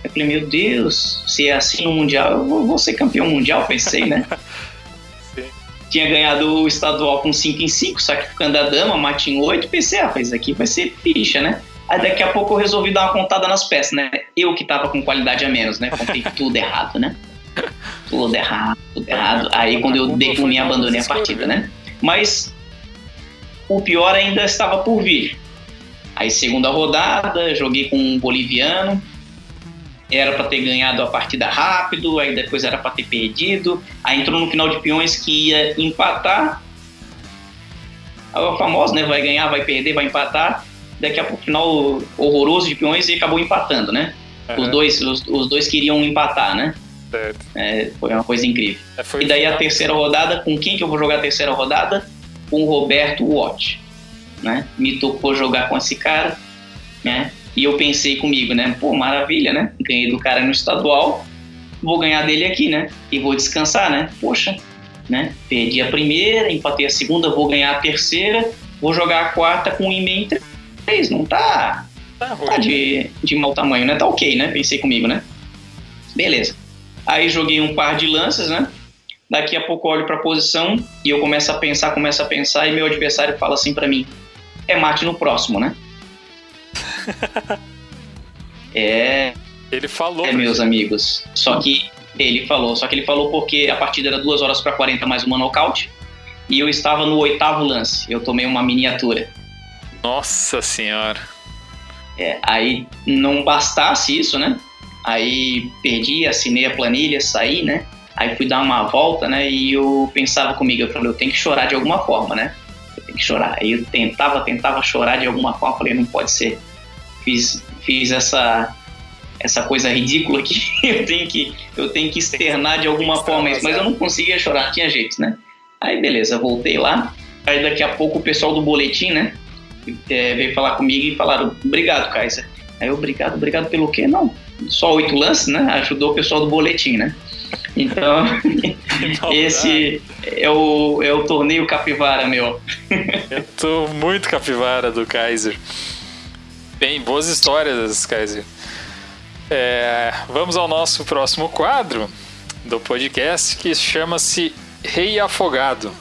Eu falei, meu Deus, se é assim no Mundial, eu vou, vou ser campeão mundial, pensei, né? Tinha ganhado o estadual com 5 em 5, sacrificando a dama, mate em 8, pensei, ah, isso aqui vai ser ficha, né? Aí daqui a pouco eu resolvi dar uma contada nas peças, né? Eu que tava com qualidade a menos, né? Contei tudo errado, né? Tudo errado, tudo errado. Aí quando eu dei por mim, abandonei a partida, né? Mas o pior ainda estava por vir. Aí segunda rodada, joguei com um boliviano, era para ter ganhado a partida rápido, aí depois era para ter perdido. Aí entrou no final de peões que ia empatar. A famosa, né? Vai ganhar, vai perder, vai empatar. Daqui a pouco, final horroroso de peões e acabou empatando, né? Uhum. Os, dois, os, os, dois queriam empatar, né? Certo. É, foi uma coisa incrível. É, e daí a terceira rodada, com quem que eu vou jogar a terceira rodada? Com o Roberto Watt. Né? Me tocou jogar com esse cara, né? E eu pensei comigo, né? Pô, maravilha, né? Ganhei do cara no estadual, vou ganhar dele aqui, né? E vou descansar, né? Poxa, né? Perdi a primeira, empatei a segunda, vou ganhar a terceira, vou jogar a quarta com um e-mail em três. Não tá, tá, tá de, de mau tamanho, né? Tá ok, né? Pensei comigo, né? Beleza. Aí joguei um par de lanças, né? Daqui a pouco olho para a posição e eu começo a pensar, começo a pensar e meu adversário fala assim para mim: é mate no próximo, né? é. Ele falou. É, meus amigos. Só que ele falou. Só que ele falou porque a partida era 2 horas para 40 mais uma nocaute. E eu estava no oitavo lance. Eu tomei uma miniatura. Nossa senhora. É, aí não bastasse isso, né? Aí perdi, assinei a planilha, saí, né? Aí fui dar uma volta, né? E eu pensava comigo, eu falei, eu tenho que chorar de alguma forma, né? Eu tenho que chorar. Aí eu tentava, tentava chorar de alguma forma, falei, não pode ser fiz, fiz essa, essa coisa ridícula que eu tenho que, eu tenho que externar de alguma forma isso, mas eu não conseguia chorar, não tinha jeito, né? Aí beleza, voltei lá, aí daqui a pouco o pessoal do boletim, né, é, veio falar comigo e falaram, obrigado, Kaiser. Aí eu, obrigado, obrigado pelo quê? Não, só oito lances, né? Ajudou o pessoal do boletim, né? Então, esse é o, é o torneio capivara, meu. eu tô muito capivara do Kaiser. Bem, boas histórias, Kaiser. É, vamos ao nosso próximo quadro do podcast que chama-se Rei Afogado.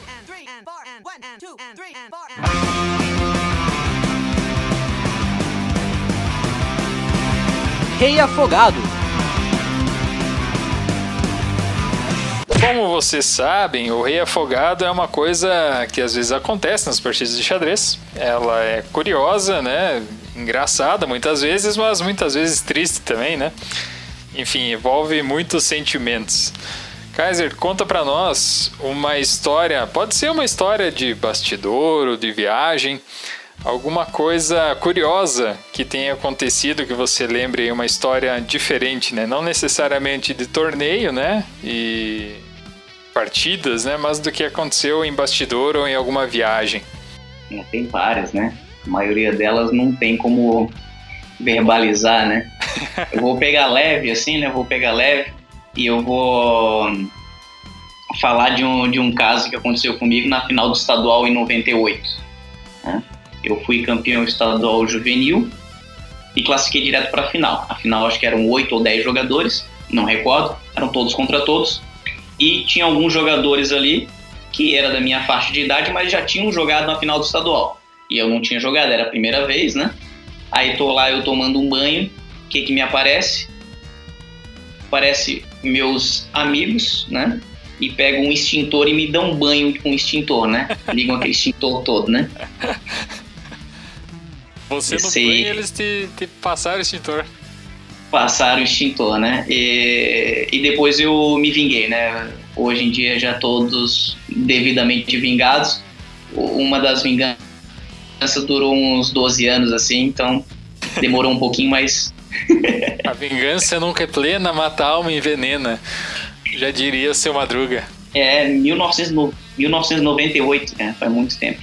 Rei Afogado. Como vocês sabem, o Rei Afogado é uma coisa que às vezes acontece nas partidas de xadrez. Ela é curiosa, né? engraçada muitas vezes, mas muitas vezes triste também, né? Enfim, envolve muitos sentimentos. Kaiser, conta para nós uma história, pode ser uma história de bastidor ou de viagem, alguma coisa curiosa que tenha acontecido que você lembre uma história diferente, né? Não necessariamente de torneio, né? E partidas, né? Mas do que aconteceu em bastidor ou em alguma viagem. Tem várias, né? A maioria delas não tem como verbalizar, né? Eu vou pegar leve, assim, né? Eu vou pegar leve e eu vou falar de um, de um caso que aconteceu comigo na final do estadual em 98. Né? Eu fui campeão estadual juvenil e classifiquei direto para a final. A final acho que eram 8 ou 10 jogadores, não recordo, eram todos contra todos. E tinha alguns jogadores ali que era da minha faixa de idade, mas já tinham jogado na final do estadual. E eu não tinha jogado, era a primeira vez, né? Aí tô lá eu tomando um banho, o que que me aparece? Aparece meus amigos, né? E pegam um extintor e me dão um banho com extintor, né? Ligam aquele extintor todo, né? Você Esse... no banho eles te, te passaram o extintor. Passaram o extintor, né? E, e depois eu me vinguei, né? Hoje em dia já todos devidamente vingados. Uma das vinganças vingança durou uns 12 anos, assim, então demorou um pouquinho, mas. a vingança nunca é plena, mata a alma e envenena. Já diria seu Madruga. É, 1900, 1998, né? Faz muito tempo.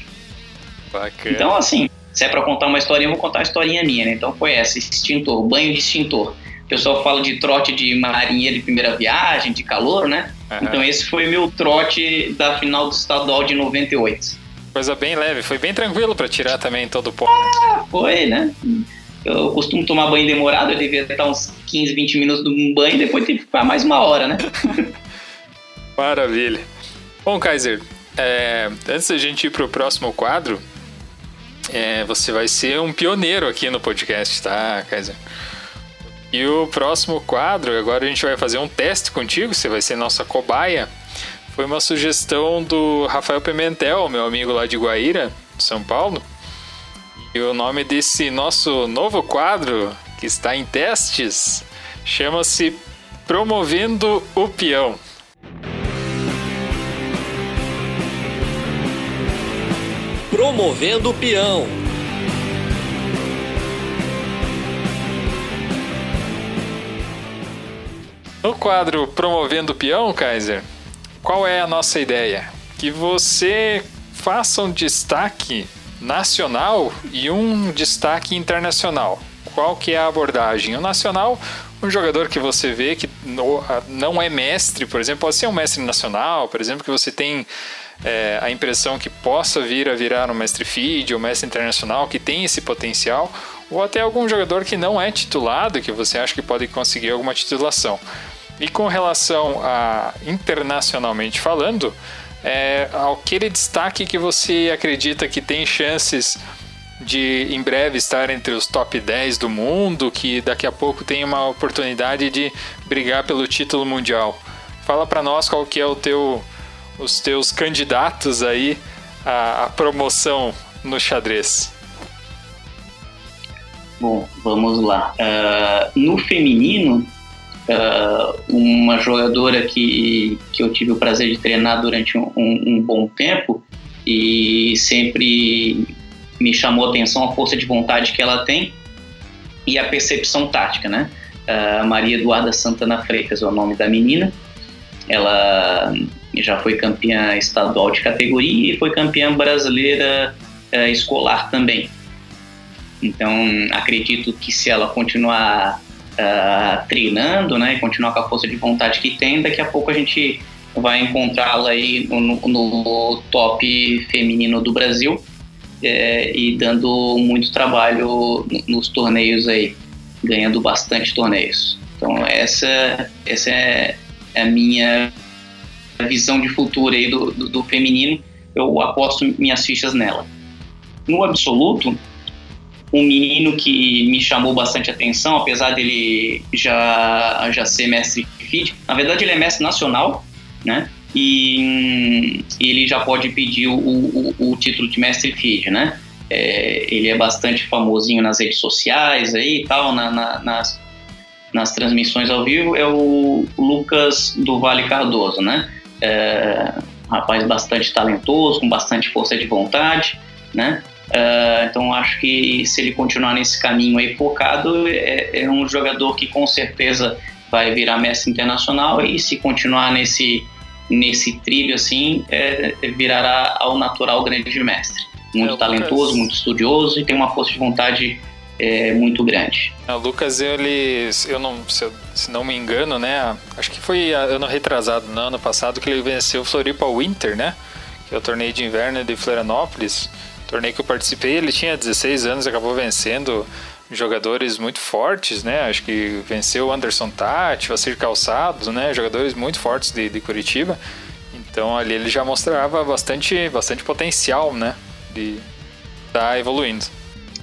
Bacana. Então, assim, se é pra contar uma historinha, eu vou contar uma historinha minha, né? Então foi essa, extintor, banho de extintor. O pessoal fala de trote de marinheiro de primeira viagem, de calor, né? Uhum. Então esse foi meu trote da final do estadual de 98. Coisa bem leve, foi bem tranquilo para tirar também todo o pó. Ah, foi, né? Eu costumo tomar banho demorado, eu devia estar uns 15, 20 minutos no banho e depois tem que ficar mais uma hora, né? Maravilha. Bom, Kaiser, é, antes da gente ir para o próximo quadro, é, você vai ser um pioneiro aqui no podcast, tá, Kaiser? E o próximo quadro, agora a gente vai fazer um teste contigo, você vai ser nossa cobaia. Foi uma sugestão do Rafael Pimentel, meu amigo lá de Guaíra, São Paulo. E o nome desse nosso novo quadro, que está em testes, chama-se Promovendo o Peão. Promovendo o Peão. No quadro Promovendo o Peão, Kaiser, qual é a nossa ideia? Que você faça um destaque nacional e um destaque internacional. Qual que é a abordagem? O nacional, um jogador que você vê que não é mestre, por exemplo, pode ser um mestre nacional, por exemplo, que você tem é, a impressão que possa vir a virar um mestre feed ou mestre internacional, que tem esse potencial, ou até algum jogador que não é titulado, que você acha que pode conseguir alguma titulação. E com relação a internacionalmente falando, é aquele destaque que você acredita que tem chances de em breve estar entre os top 10 do mundo, que daqui a pouco tem uma oportunidade de brigar pelo título mundial. Fala para nós qual que é o teu, os teus candidatos aí à, à promoção no xadrez. Bom, vamos lá. Uh, no feminino, Uh, uma jogadora que, que eu tive o prazer de treinar durante um, um, bom tempo e sempre me chamou a atenção a força de vontade que ela tem e a percepção tática, né? Uh, Maria Eduarda Santana Freitas é o nome da menina. Ela já foi campeã estadual de categoria e foi campeã brasileira uh, escolar também. Então, acredito que se ela continuar uh, treinando, né, continuar com a força de vontade que tem, daqui a pouco a gente vai encontrá-la aí no, no, top feminino do Brasil é, e dando muito trabalho nos torneios aí, ganhando bastante torneios. Então essa, essa é a minha visão de futuro aí do, do, do feminino, eu aposto minhas fichas nela. No absoluto, um menino que me chamou bastante atenção, apesar dele já, já ser mestre feed. Na verdade, ele é mestre nacional, né? E ele já pode pedir o, o, o título de mestre feed, né? É, ele é bastante famosinho nas redes sociais aí e tal, na, na, nas, nas transmissões ao vivo, é o Lucas do Vale Cardoso, né? É, um rapaz bastante talentoso, com bastante força de vontade, né? Uh, então acho que se ele continuar nesse caminho aí focado, é, é, um jogador que com certeza vai virar mestre internacional e se continuar nesse nesse trilho assim, é, virará ao natural grande mestre. Muito é, talentoso, muito estudioso e tem uma força de vontade é, muito grande. O Lucas, ele, eu não, se, eu, se, não me engano, né? Acho que foi ano retrasado, no ano passado, que ele venceu o Floripa Winter, né? Que é o torneio de inverno de Florianópolis torneio que eu participei, ele tinha 16 anos, acabou vencendo jogadores muito fortes, né? Acho que venceu o Anderson Tati, Vacir Calçados, né? Jogadores muito fortes de, de Curitiba. Então ali ele já mostrava bastante, bastante potencial, né? De estar tá evoluindo.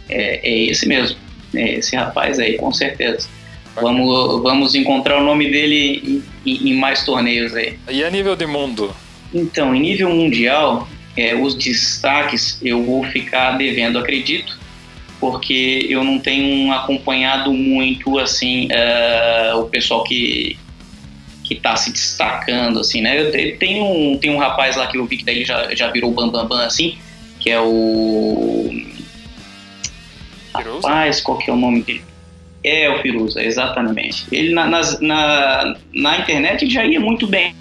É, é esse mesmo. É esse rapaz aí, com certeza. Vamos, vamos encontrar o nome dele em, em mais torneios aí. E a nível de mundo? Então, em nível mundial, é, os destaques eu vou ficar devendo, acredito, porque eu não tenho acompanhado muito assim uh, o pessoal que que está se destacando assim, né? Eu tem um tem um rapaz lá que eu vi que daí já já virou bambambam bam, bam, assim, que é o Firuza? Rapaz, qual que é o nome dele? É o Firuza, exatamente. Ele na, na, na internet ele já ia muito bem,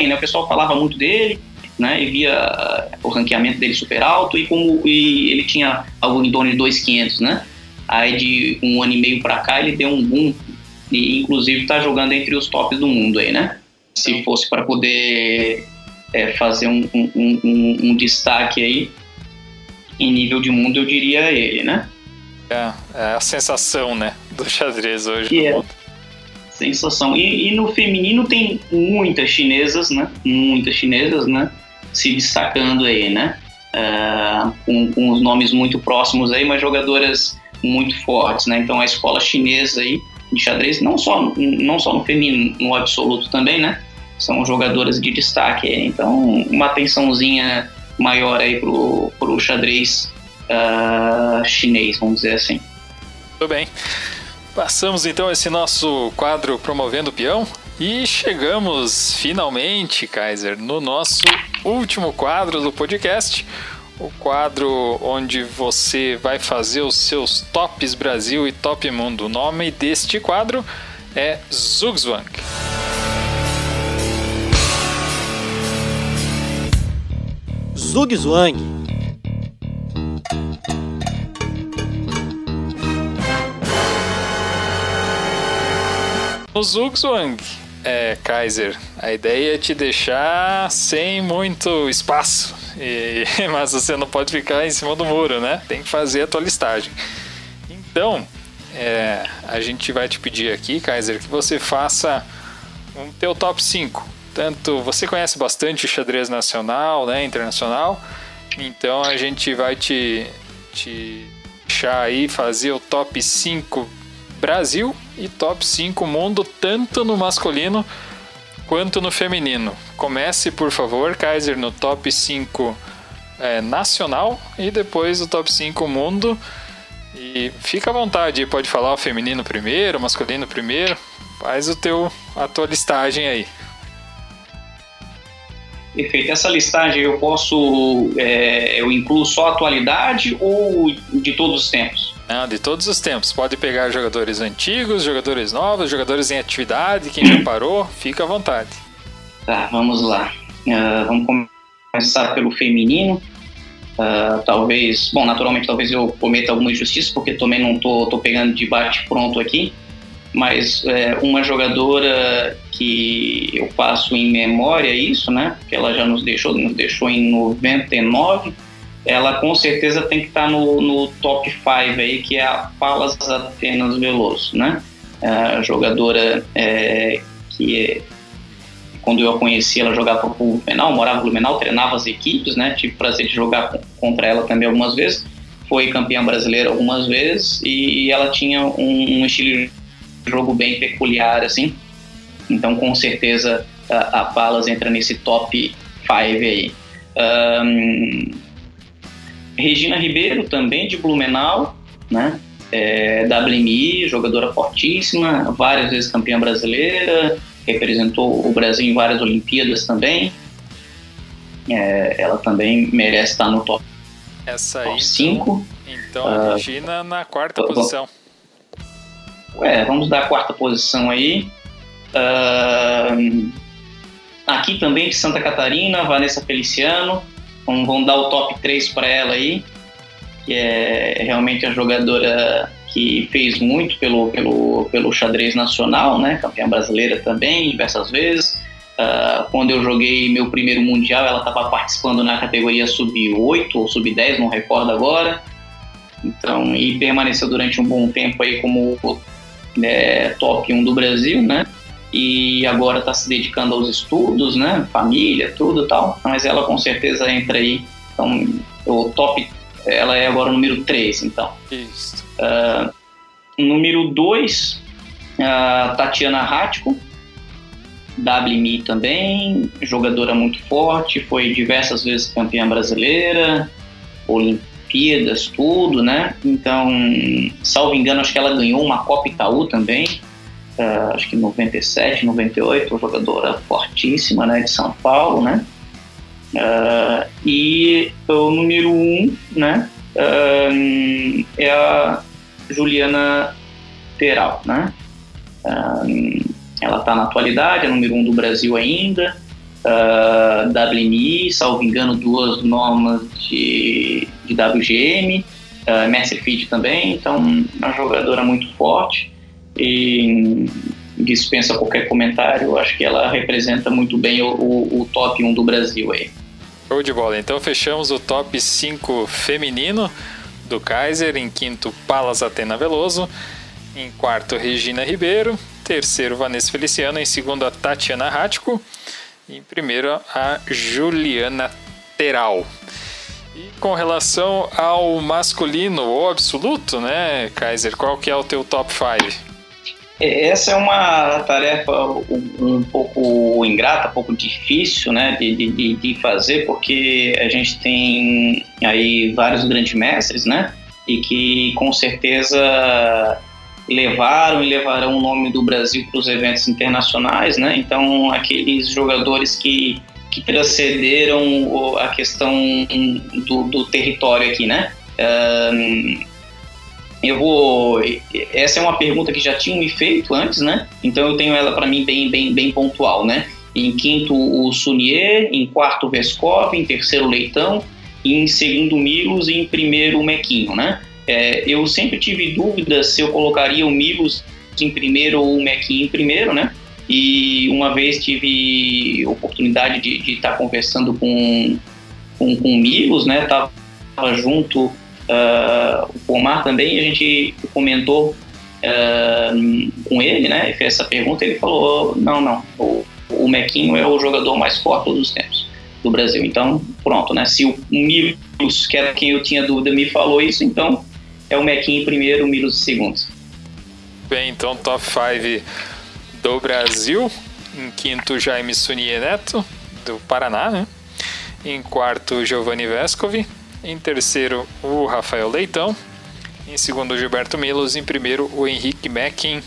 né? O pessoal falava muito dele né, e via o ranqueamento dele super alto e como e ele tinha algo em torno de 2.500, né? Aí de um ano e meio para cá ele deu um boom e inclusive está jogando entre os tops do mundo aí, né? Se fosse para poder é, fazer um, um, um, um, destaque aí em nível de mundo, eu diria ele, né? É, é a sensação, né, do xadrez hoje. Que é. Sensação. E, e, no feminino tem muitas chinesas, né? Muitas chinesas, né? Se destacando aí, né? Uh, com, com os nomes muito próximos aí, mas jogadoras muito fortes, né? Então a escola chinesa aí de xadrez, não só, não só no feminino, no absoluto também, né? São jogadoras de destaque. Então, uma atençãozinha maior aí pro, pro xadrez uh, chinês, vamos dizer assim. Tudo bem. Passamos então esse nosso quadro Promovendo o Peão e chegamos finalmente, Kaiser, no nosso último quadro do podcast. O quadro onde você vai fazer os seus tops Brasil e top mundo. O nome deste quadro é Zugzwang. Zugzwang. O Zugzwang, é, Kaiser, a ideia é te deixar sem muito espaço. E, mas você não pode ficar em cima do muro, né? Tem que fazer a tua listagem. Então, é, a gente vai te pedir aqui, Kaiser, que você faça um teu top 5 tanto você conhece bastante xadrez nacional, né, internacional. Então a gente vai te, te deixar aí fazer o top 5 Brasil e top 5 mundo, tanto no masculino quanto no feminino. Comece, por favor, Kaiser, no top 5 é, nacional e depois o top 5 mundo. E fica à vontade, pode falar o feminino primeiro, o masculino primeiro. Faz o teu, a tua listagem aí. Perfeito. Essa listagem eu posso. É, eu incluo só a atualidade ou de todos os tempos? Não, de todos os tempos. Pode pegar jogadores antigos, jogadores novos, jogadores em atividade, quem já parou, fica à vontade. Tá, vamos lá. Uh, vamos começar pelo feminino. Uh, talvez, bom, naturalmente, talvez eu cometa alguma injustiça, porque também não tô, tô pegando debate pronto aqui mas é, uma jogadora que eu passo em memória isso, né? Que ela já nos deixou, nos deixou em 99. Ela com certeza tem que estar no, no top 5 aí, que é a Palas Atenas Veloso, né? É, jogadora é, que quando eu a conheci, ela jogava para o Blumenau, morava no Blumenau, treinava as equipes, né? Tive prazer de jogar contra ela também algumas vezes. Foi campeã brasileira algumas vezes e ela tinha um, um estilo jogo bem peculiar, assim. Então, com certeza, a, a Palas entra nesse top 5 aí. Um, Regina Ribeiro, também de Blumenau, né? É, WMI, jogadora fortíssima, várias vezes campeã brasileira, representou o Brasil em várias Olimpíadas também. É, ela também merece estar no top, Essa aí, 5. Então, então uh, Regina na quarta uh, posição. É, vamos dar a quarta posição aí. Uh, aqui também de Santa Catarina, Vanessa Feliciano. Vamos, vamos dar o top 3 para ela aí, que é realmente a jogadora que fez muito pelo, pelo, pelo xadrez nacional, né? Campeã brasileira também, diversas vezes. Uh, quando eu joguei meu primeiro mundial, ela estava participando na categoria sub-8 ou sub-10, não recordo agora. Então, e permaneceu durante um bom tempo aí como é, top 1 do Brasil, né? E agora está se dedicando aos estudos, né? Família, tudo tal. Mas ela com certeza entra aí. Então, o top, ela é agora o número 3, então. Isso. Uh, número 2, uh, Tatiana Ratko, WMI também, jogadora muito forte, foi diversas vezes campeã brasileira, Olimpíada Olimpíadas, tudo, né? Então, salvo engano, acho que ela ganhou uma Copa Itaú também, uh, acho que 97, 98, jogadora fortíssima, né, de São Paulo, né? Uh, e o número um, né, uh, é a Juliana Teral, né? ela está na atualidade, é número um do Brasil ainda, uh, ah, WMI, salvo engano, duas normas de, de WGM, uh, ah, Master Feed também, então uma jogadora muito forte e dispensa qualquer comentário, acho que ela representa muito bem o, o, o top 1 do Brasil aí. Show de bola, então fechamos o top 5 feminino. do Kaiser. Em quinto, Palas Atena Veloso. Em quarto, Regina Ribeiro. Terceiro, Vanessa Feliciano. Em segundo, a Tatiana Rático. Em primeiro, a Juliana Teral. E com relação ao masculino ou absoluto, né, Kaiser, qual que é o teu top 5? É, essa é uma tarefa um, pouco ingrata, um pouco difícil né, de, de, de, fazer, porque a gente tem aí vários grandes mestres, né? E que com certeza levaram e levarão o nome do Brasil para os eventos internacionais, né? Então, aqueles jogadores que, que transcenderam a questão do, do território aqui, né? Um, eu vou. Essa é uma pergunta que já tinham me feito antes, né? Então eu tenho ela para mim bem, bem, bem pontual, né? Em quinto, o Sunier, em quarto, o Vescov, em terceiro, Leitão, em segundo, Milos e em primeiro, o Mequinho, né? É, eu sempre tive dúvidas se eu colocaria o Milos em primeiro ou o Mequinho em primeiro, né? E uma vez tive oportunidade de estar tá conversando com, com, com o Milos, né? Tava junto Uh, o Pomar também, a gente comentou uh, com ele, né? Fez essa pergunta, ele falou: não, não, o, o Mequinho é o jogador mais forte dos tempos do Brasil. Então, pronto, né? Se o Milos, que era quem eu tinha dúvida, me falou isso, então é o Mequinho em primeiro, o Milos em segundo. Bem, então top 5 do Brasil. Em quinto, Jaime Sunier Neto, do Paraná, né? Em quarto, Giovanni Vescovi. Em terceiro, o Rafael Leitão. Em segundo, o Gilberto Milos. Em primeiro, o Henrique Meckin.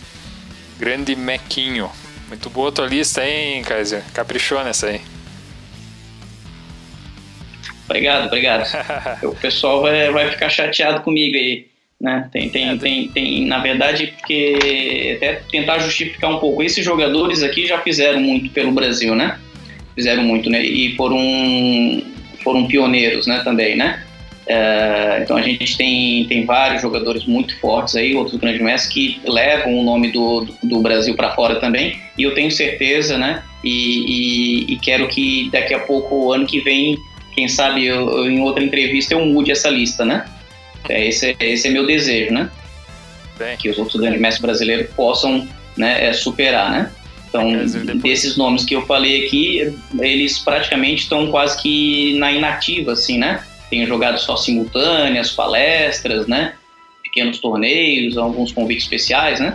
Grande Mequinho. Muito boa a tua lista, hein, Kaiser? Caprichou nessa aí. Obrigado, obrigado. o pessoal vai, vai ficar chateado comigo aí. Né? Tem, tem, é, tem, tem, na verdade, porque até tentar justificar um pouco, esses jogadores aqui já fizeram muito pelo Brasil, né? Fizeram muito, né? E foram, foram pioneiros, né, também, né? É, então a gente tem, tem vários jogadores muito fortes aí, outros grandes mestres que levam o nome do, do, do Brasil para fora também. E eu tenho certeza, né? E, e, e, quero que daqui a pouco, ano que vem, quem sabe eu, eu, em outra entrevista eu mude essa lista, né? É, esse, esse é meu desejo, né? Bem. Que os outros grandes mestres brasileiros possam né, é, superar, né? Então, desses nomes que eu falei aqui, eles praticamente estão quase que na inativa, assim, né? tenho jogado só simultâneas, palestras, né? Pequenos torneios, alguns convites especiais, né?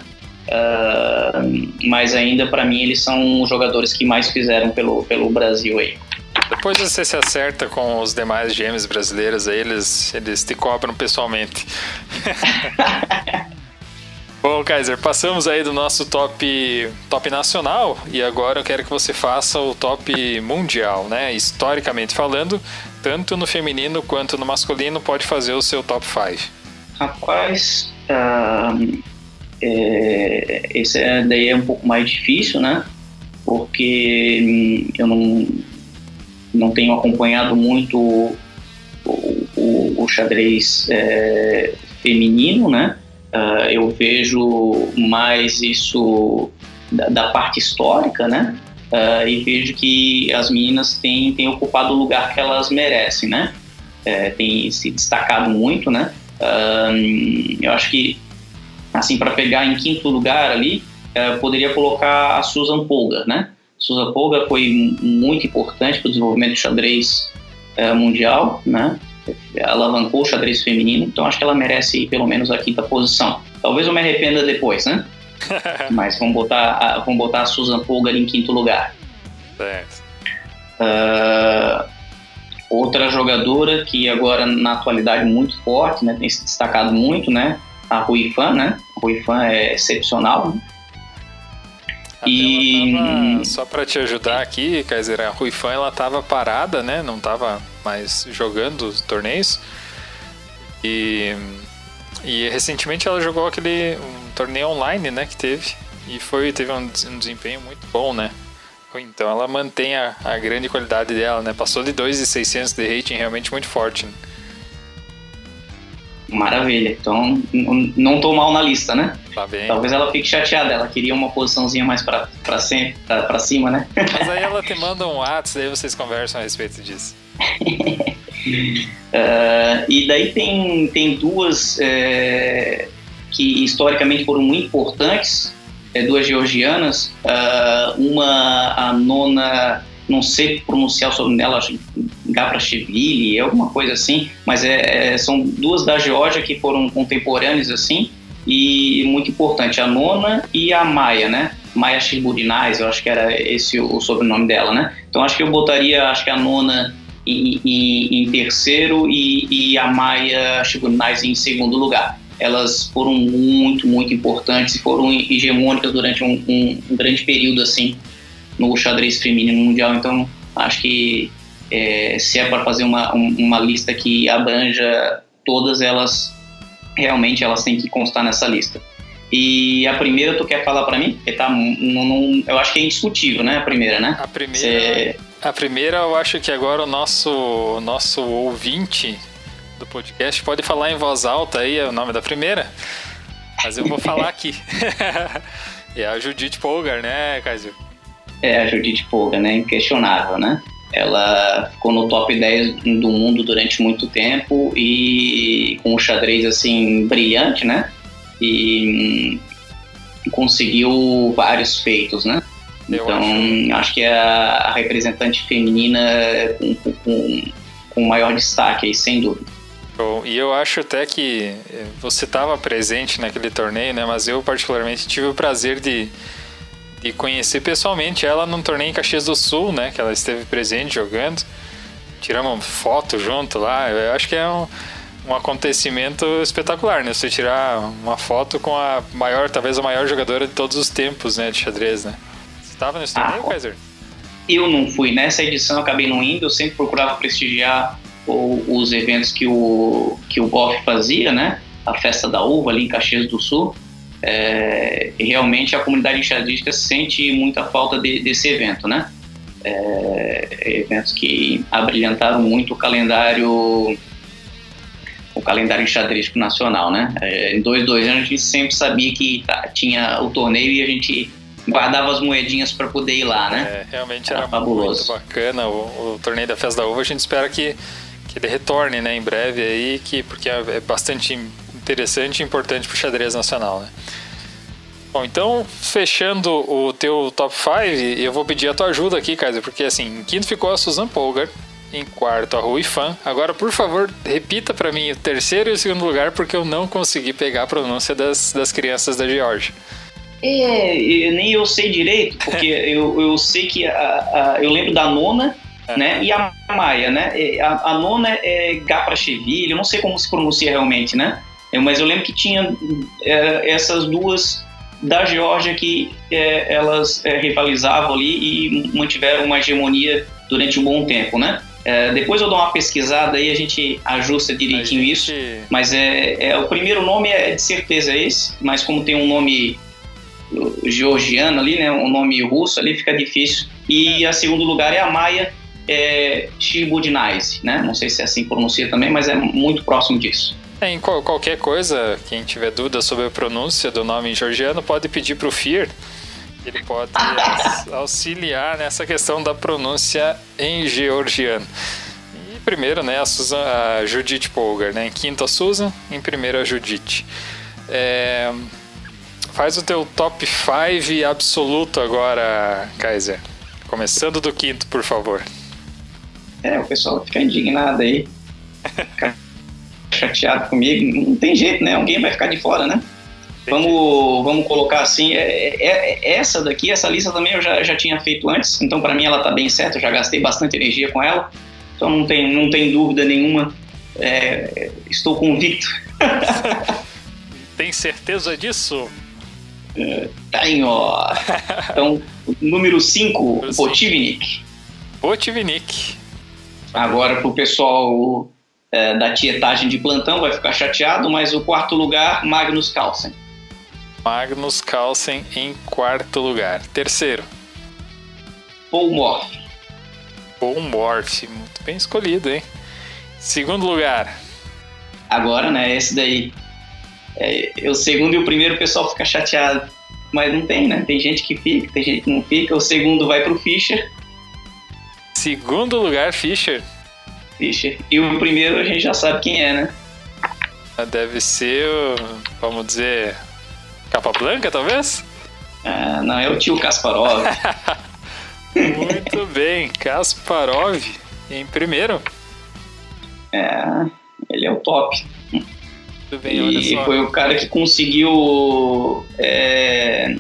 Uh, mas ainda para mim eles são os jogadores que mais fizeram pelo, pelo Brasil aí. Depois você se acerta com os demais GMs brasileiros aí, eles, eles te cobram pessoalmente. Bom, Kaiser, passamos aí do nosso top, top nacional e agora eu quero que você faça o top mundial, né? Historicamente falando, tanto no feminino quanto no masculino, pode fazer o seu top 5. Rapaz, é, esse daí é um pouco mais difícil, né? Porque hum, eu não, não tenho acompanhado muito o, o, o xadrez é, feminino, né? Uh, eu vejo mais isso da, da parte histórica, né? Uh, e vejo que as meninas têm, têm ocupado o lugar que elas merecem, né? É, tem se destacado muito, né? Uh, eu acho que, assim, para pegar em quinto lugar ali, uh, poderia colocar a Susan Polgar, né? Susan Polgar foi muito importante para o desenvolvimento do xadrez mundial, né? alavancou o xadrez feminino, então acho que ela merece pelo menos a quinta posição. Talvez eu me arrependa depois, né? Mas vamos botar, a, vamos botar a Susan Polgar em quinto lugar. Certo. Uh, outra jogadora que agora na atualidade muito forte, né, tem se destacado muito, né, a Rui Fan, né? A Rui Fan é excepcional. Né? E tava, só para te ajudar aqui, Kaiser, a Rui Fan ela tava parada, né? Não tava mais jogando os torneios. E, e recentemente ela jogou aquele um torneio online, né, que teve e foi teve um, um desempenho muito bom, né? Então ela mantém a, a grande qualidade dela, né? Passou de 2,600 de rating, realmente muito forte. Né? Maravilha. Então não tô mal na lista, né? Tá. Talvez ela fique chateada, ela queria uma posiçãozinha mais pra, pra, sempre, pra, pra cima, né? Mas aí ela te manda um WhatsApp, daí vocês conversam a respeito disso. Uh, e daí tem, tem duas é, que historicamente foram muito importantes, é, duas georgianas, uh, uma a nona, não sei pronunciar o sobrenome dela, Gaprashvili, é alguma coisa assim, mas é, é, são duas da Geórgia que foram contemporâneas assim, e muito importante, a nona e a Maia, né? Maia Shibudinais, eu acho que era esse o sobrenome dela, né? Então acho que eu botaria, acho que a nona em, em, em terceiro e, e, a Maia Shibudinais em segundo lugar. Elas foram muito, muito importantes e foram hegemônicas durante um, um grande período assim no xadrez feminino mundial. Então acho que é, se é para fazer uma, uma lista que abranja todas elas, realmente elas têm que constar nessa lista. E a primeira tu quer falar para mim? Porque tá, não, não, eu acho que é indiscutível, né? A primeira, né? A primeira, Cê... a primeira eu acho que agora o nosso, nosso ouvinte do podcast pode falar em voz alta aí o nome da primeira, mas eu vou falar aqui. é a Judith Polgar, né, Caio? É, a Judith Polgar, né? Inquestionável, né? Ela ficou no top 10 do mundo durante muito tempo e com um xadrez assim brilhante, né? E hum, conseguiu vários feitos, né? Eu então, acho... acho... que é a representante feminina com, com, com maior destaque aí, sem dúvida. Bom, e eu acho até que eh, você estava presente naquele torneio, né? Mas eu particularmente tive o prazer de e conhecer pessoalmente ela num torneio em Caxias do Sul, né? Que ela esteve presente jogando. Tiramos foto junto lá. Eu acho que é um, um acontecimento espetacular, né? Você tirar uma foto com a maior, talvez a maior jogadora de todos os tempos, né? De xadrez, né? Você estava nesse torneio, ah, Kaiser? Eu não fui. Nessa edição eu acabei não indo. Eu sempre procurava prestigiar o, os eventos que o, que o BOF fazia, né? A festa da uva ali em Caxias do Sul é, realmente a comunidade enxadrística sente muita falta de, desse evento, né? É, eventos que abrilhantaram muito o calendário o calendário enxadrístico nacional, né? É, em dois, dois anos a gente sempre sabia que tá, tinha o torneio e a gente guardava as moedinhas para poder ir lá, né? É, realmente era, era fabuloso. muito bacana o, o, torneio da Festa da Uva. A gente espera que, que ele retorne, né, em breve aí, que, porque é, é bastante interessante e importante para o xadrez nacional, né? Bom, então, fechando o teu top 5, eu vou pedir a tua ajuda aqui, Kaiser, porque assim, em quinto ficou a Susan Polgar, em quarto a Rui Fan. Agora, por favor, repita para mim o terceiro e o segundo lugar, porque eu não consegui pegar a pronúncia das, das crianças da Georgia. É, nem eu sei direito, porque eu, eu sei que a, a, eu lembro da nona, é. né, e a Maia, né? A, a nona é Gapracheville, eu não sei como se pronuncia realmente, né? Mas eu lembro que tinha é, essas duas da Geórgia que é, elas é, rivalizavam ali e mantiveram uma hegemonia durante um bom tempo, né? É, depois eu dou uma pesquisada aí, a gente ajusta direitinho gente... isso. Mas é, é, o primeiro nome é de certeza esse, mas como tem um nome georgiano ali, né, um nome russo ali, fica difícil. E a segundo lugar é a Maia é, Shibudinais, né? Não sei se é assim pronuncia também, mas é muito próximo disso. É, em qual, qualquer coisa, quem tiver dúvida sobre a pronúncia do nome em georgiano pode pedir para o Fear. Ele pode auxiliar nessa questão da pronúncia em georgiano. E primeiro, né, a, Susan, a Judith Polgar, né? Em quinto a Susan, em primeiro a Judith. É, faz o teu top 5 absoluto agora, Kaiser. Começando do quinto, por favor. É, o pessoal fica indignado aí. chateado comigo, não tem jeito, né? Alguém vai ficar de fora, né? Vamos, vamos colocar assim, é, é, é, essa daqui, essa lista também eu já, já tinha feito antes, então para mim ela tá bem certa, eu já gastei bastante energia com ela, então não tem, não tem dúvida nenhuma, é, estou convicto. tem certeza disso? É, tenho, ó. Então, número 5, Botivnik. Botivnik. Agora pro pessoal é, da tietagem de plantão, vai ficar chateado, mas o quarto lugar, Magnus Carlsen. Magnus Carlsen em quarto lugar. Terceiro. Paul Morph. Paul Morph, muito bem escolhido, hein? Segundo lugar. Agora, né, esse daí. É, o segundo e o primeiro o pessoal fica chateado. Mas não tem, né? Tem gente que fica, tem gente que não fica. O segundo vai pro Fischer. Segundo lugar, Fischer. Fischer. E o primeiro a gente já sabe quem é, né? Deve ser, vamos dizer, Capa Blanca, talvez? Ah, não, é o tio Kasparov. Muito bem, Kasparov em primeiro. É, ele é o top. Muito bem, E foi o cara que conseguiu. é,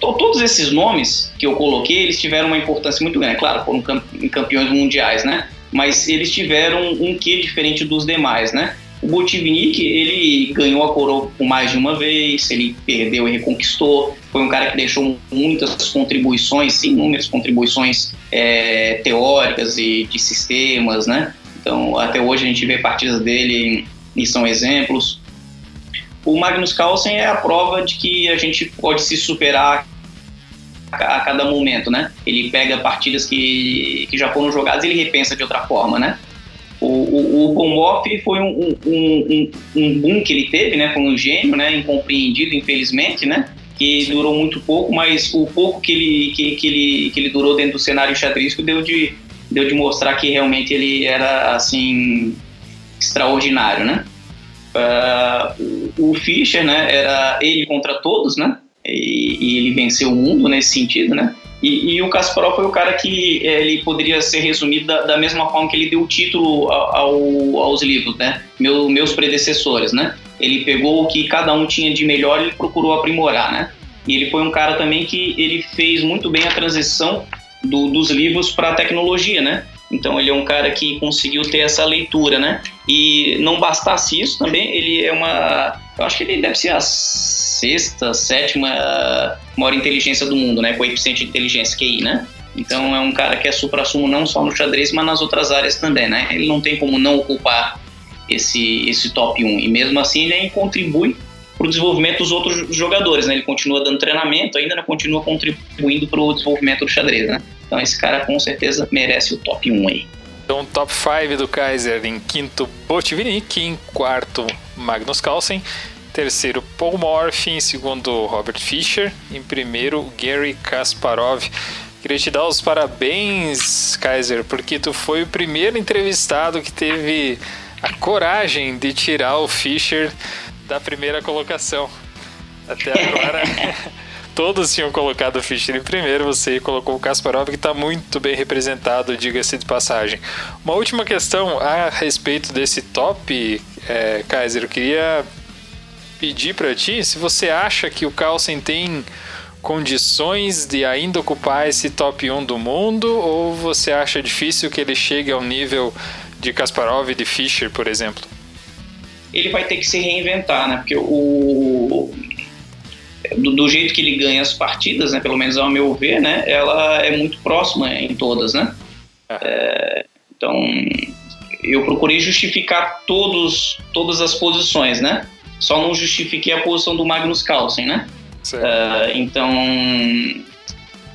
to- Todos esses nomes que eu coloquei, eles tiveram uma importância muito grande. Claro, foram cam- campeões mundiais, né? Mas eles tiveram um quê diferente dos demais, né? O Botvinnik, ele ganhou a coroa por mais de uma vez, ele perdeu e reconquistou. Foi um cara que deixou muitas contribuições, inúmeras contribuições é, teóricas e de sistemas, né? Então, até hoje a gente vê partidas dele e são exemplos. O Magnus Carlsen é a prova de que a gente pode se superar a cada momento, né? Ele pega partidas que, que já foram jogadas e ele repensa de outra forma, né? O, o, o foi um, um, um, um boom que ele teve, né? Foi um gênio, né? Incompreendido, infelizmente, né? Que durou muito pouco, mas o pouco que ele, que, que ele, que ele durou dentro do cenário xadrístico deu de, deu de mostrar que realmente ele era, assim, extraordinário, né? O, o Fischer, né? Era ele contra todos, né? E, ele venceu o mundo nesse sentido, né? E, e o Kasparov foi o cara que eh, ele poderia ser resumido da, da mesma forma que ele deu o título ao- aos livros, né? Meu, meus predecessores, né? Ele pegou o que cada um tinha de melhor e procurou aprimorar, né? E ele foi um cara também que ele fez muito bem a transição do- dos livros para a tecnologia, né? Então ele é um cara que conseguiu ter essa leitura, né? E não bastasse isso também, ele é uma. Eu acho que ele deve ser a sexta, sétima maior inteligência do mundo, né? Coeficiente de inteligência, QI, né? Então é um cara que é supra-sumo não só no xadrez, mas nas outras áreas também, né? Ele não tem como não ocupar esse, esse top 1. E mesmo assim ele contribui para o desenvolvimento dos outros jogadores, né? Ele continua dando treinamento, ainda continua contribuindo para o desenvolvimento do xadrez, né? Então esse cara com certeza merece o top 1 aí. Então, top 5 do Kaiser em quinto, Botvinnik, em quarto, Magnus Carlsen, terceiro, Paul Morphy, em segundo, Robert Fischer, em primeiro, Gary Kasparov. Queria te dar os parabéns, Kaiser, porque tu foi o primeiro entrevistado que teve a coragem de tirar o Fischer da primeira colocação. Até agora, todos tinham colocado o Fischer em primeiro, você colocou o Kasparov, que está muito bem representado, diga-se de passagem. Uma última questão a respeito desse top, é, Kaiser, eu queria pedir para ti se você acha que o Carlsen tem condições de ainda ocupar esse top 1 do mundo ou você acha difícil que ele chegue ao nível de Kasparov e de Fischer, por exemplo? Ele vai ter que se reinventar, né? Porque o do, do, jeito que ele ganha as partidas, né, pelo menos ao meu ver, né, ela é muito próxima em todas, né? É, então, eu procurei justificar todos, todas as posições, né? Só não justifiquei a posição do Magnus Carlsen, né? É, então,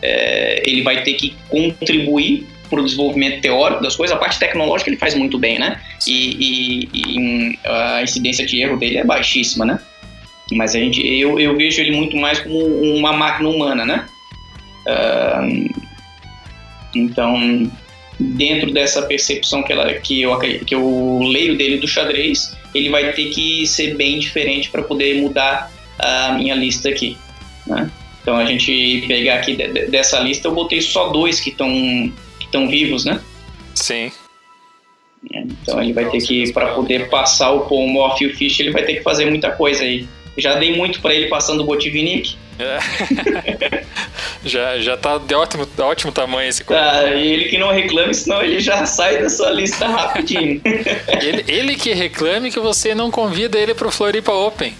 é, ele vai ter que contribuir para o desenvolvimento teórico das coisas. A parte tecnológica ele faz muito bem, né? E, e, e a incidência de erro dele é baixíssima, né? Mas a gente, eu, eu vejo ele muito mais como uma máquina humana, né? Uh, então, dentro dessa percepção que, ela, que, eu, que eu leio dele do xadrez, ele vai ter que ser bem diferente para poder mudar a minha lista aqui, né? Então, a gente pegar aqui dessa lista, eu botei só dois que estão que vivos, né? Sim. Então, ele vai ter que, para poder passar o Morph e o Fish, ele vai ter que fazer muita coisa aí. Já dei muito para ele passando o Botvinnik. É. já, já tá de ótimo, de ótimo tamanho esse tá, ele que não reclame, senão ele já sai da sua lista rapidinho. ele, ele que reclame que você não convida ele pro Floripa Open.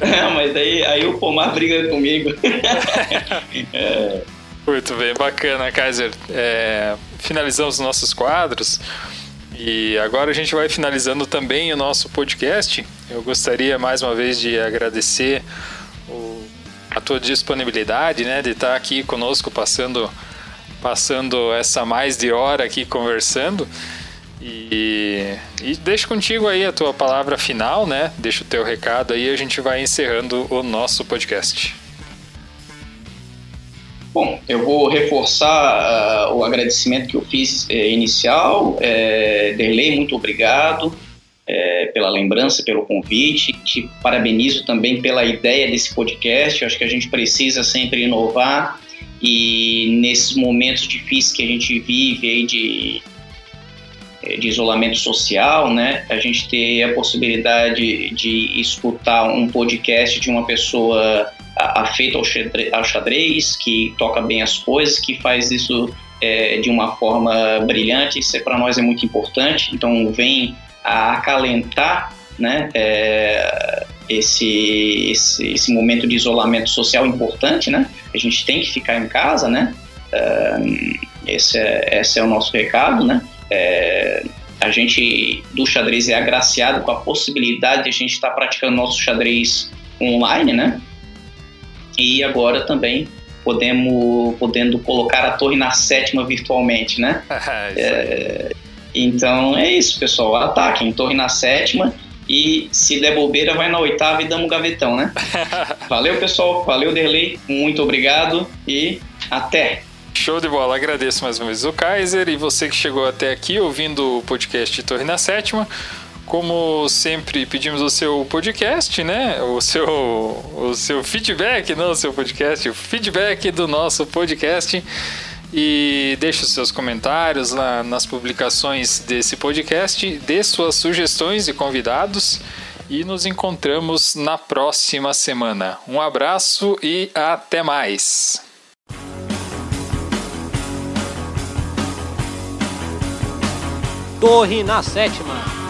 não, mas aí, aí o Pomar briga comigo. é. Muito bem, bacana, Kaiser. É, finalizamos nossos quadros. E agora a gente vai finalizando também o nosso podcast. Eu gostaria mais uma vez de agradecer o, a tua disponibilidade, né, de estar aqui conosco passando passando essa mais de hora aqui conversando. E, e deixo contigo aí a tua palavra final, né? Deixa o teu recado aí e a gente vai encerrando o nosso podcast. Bom, eu vou reforçar uh, o agradecimento que eu fiz eh, inicial. É, Derlei, muito obrigado é, pela lembrança, pelo convite. Te parabenizo também pela ideia desse podcast. Eu acho que a gente precisa sempre inovar e nesses momentos difíceis que a gente vive aí de, de isolamento social, né, a gente ter a possibilidade de escutar um podcast de uma pessoa afeito ao xadrez, que toca bem as coisas, que faz isso é, de uma forma brilhante, isso é, para nós é muito importante. Então vem a acalentar né, é, esse, esse, esse, momento de isolamento social importante, né? A gente tem que ficar em casa, né? É, esse, é, esse é o nosso recado, né? É, a gente do xadrez é agraciado com a possibilidade de a gente estar tá praticando nosso xadrez online, né? E agora também podemos podendo colocar a torre na sétima virtualmente, né? É, é, então é isso, pessoal. Ataquem, torre na sétima e se der bobeira vai na oitava e damos gavetão, né? Valeu, pessoal. Valeu, Derlei. Muito obrigado e até. Show de bola, agradeço mais uma vez o Kaiser e você que chegou até aqui ouvindo o podcast Torre na Sétima. Como sempre, pedimos o seu podcast, né? O seu, o seu feedback, não o seu podcast, o feedback do nosso podcast. E deixe os seus comentários lá nas publicações desse podcast, dê suas sugestões e convidados. E nos encontramos na próxima semana. Um abraço e até mais! Torre na Sétima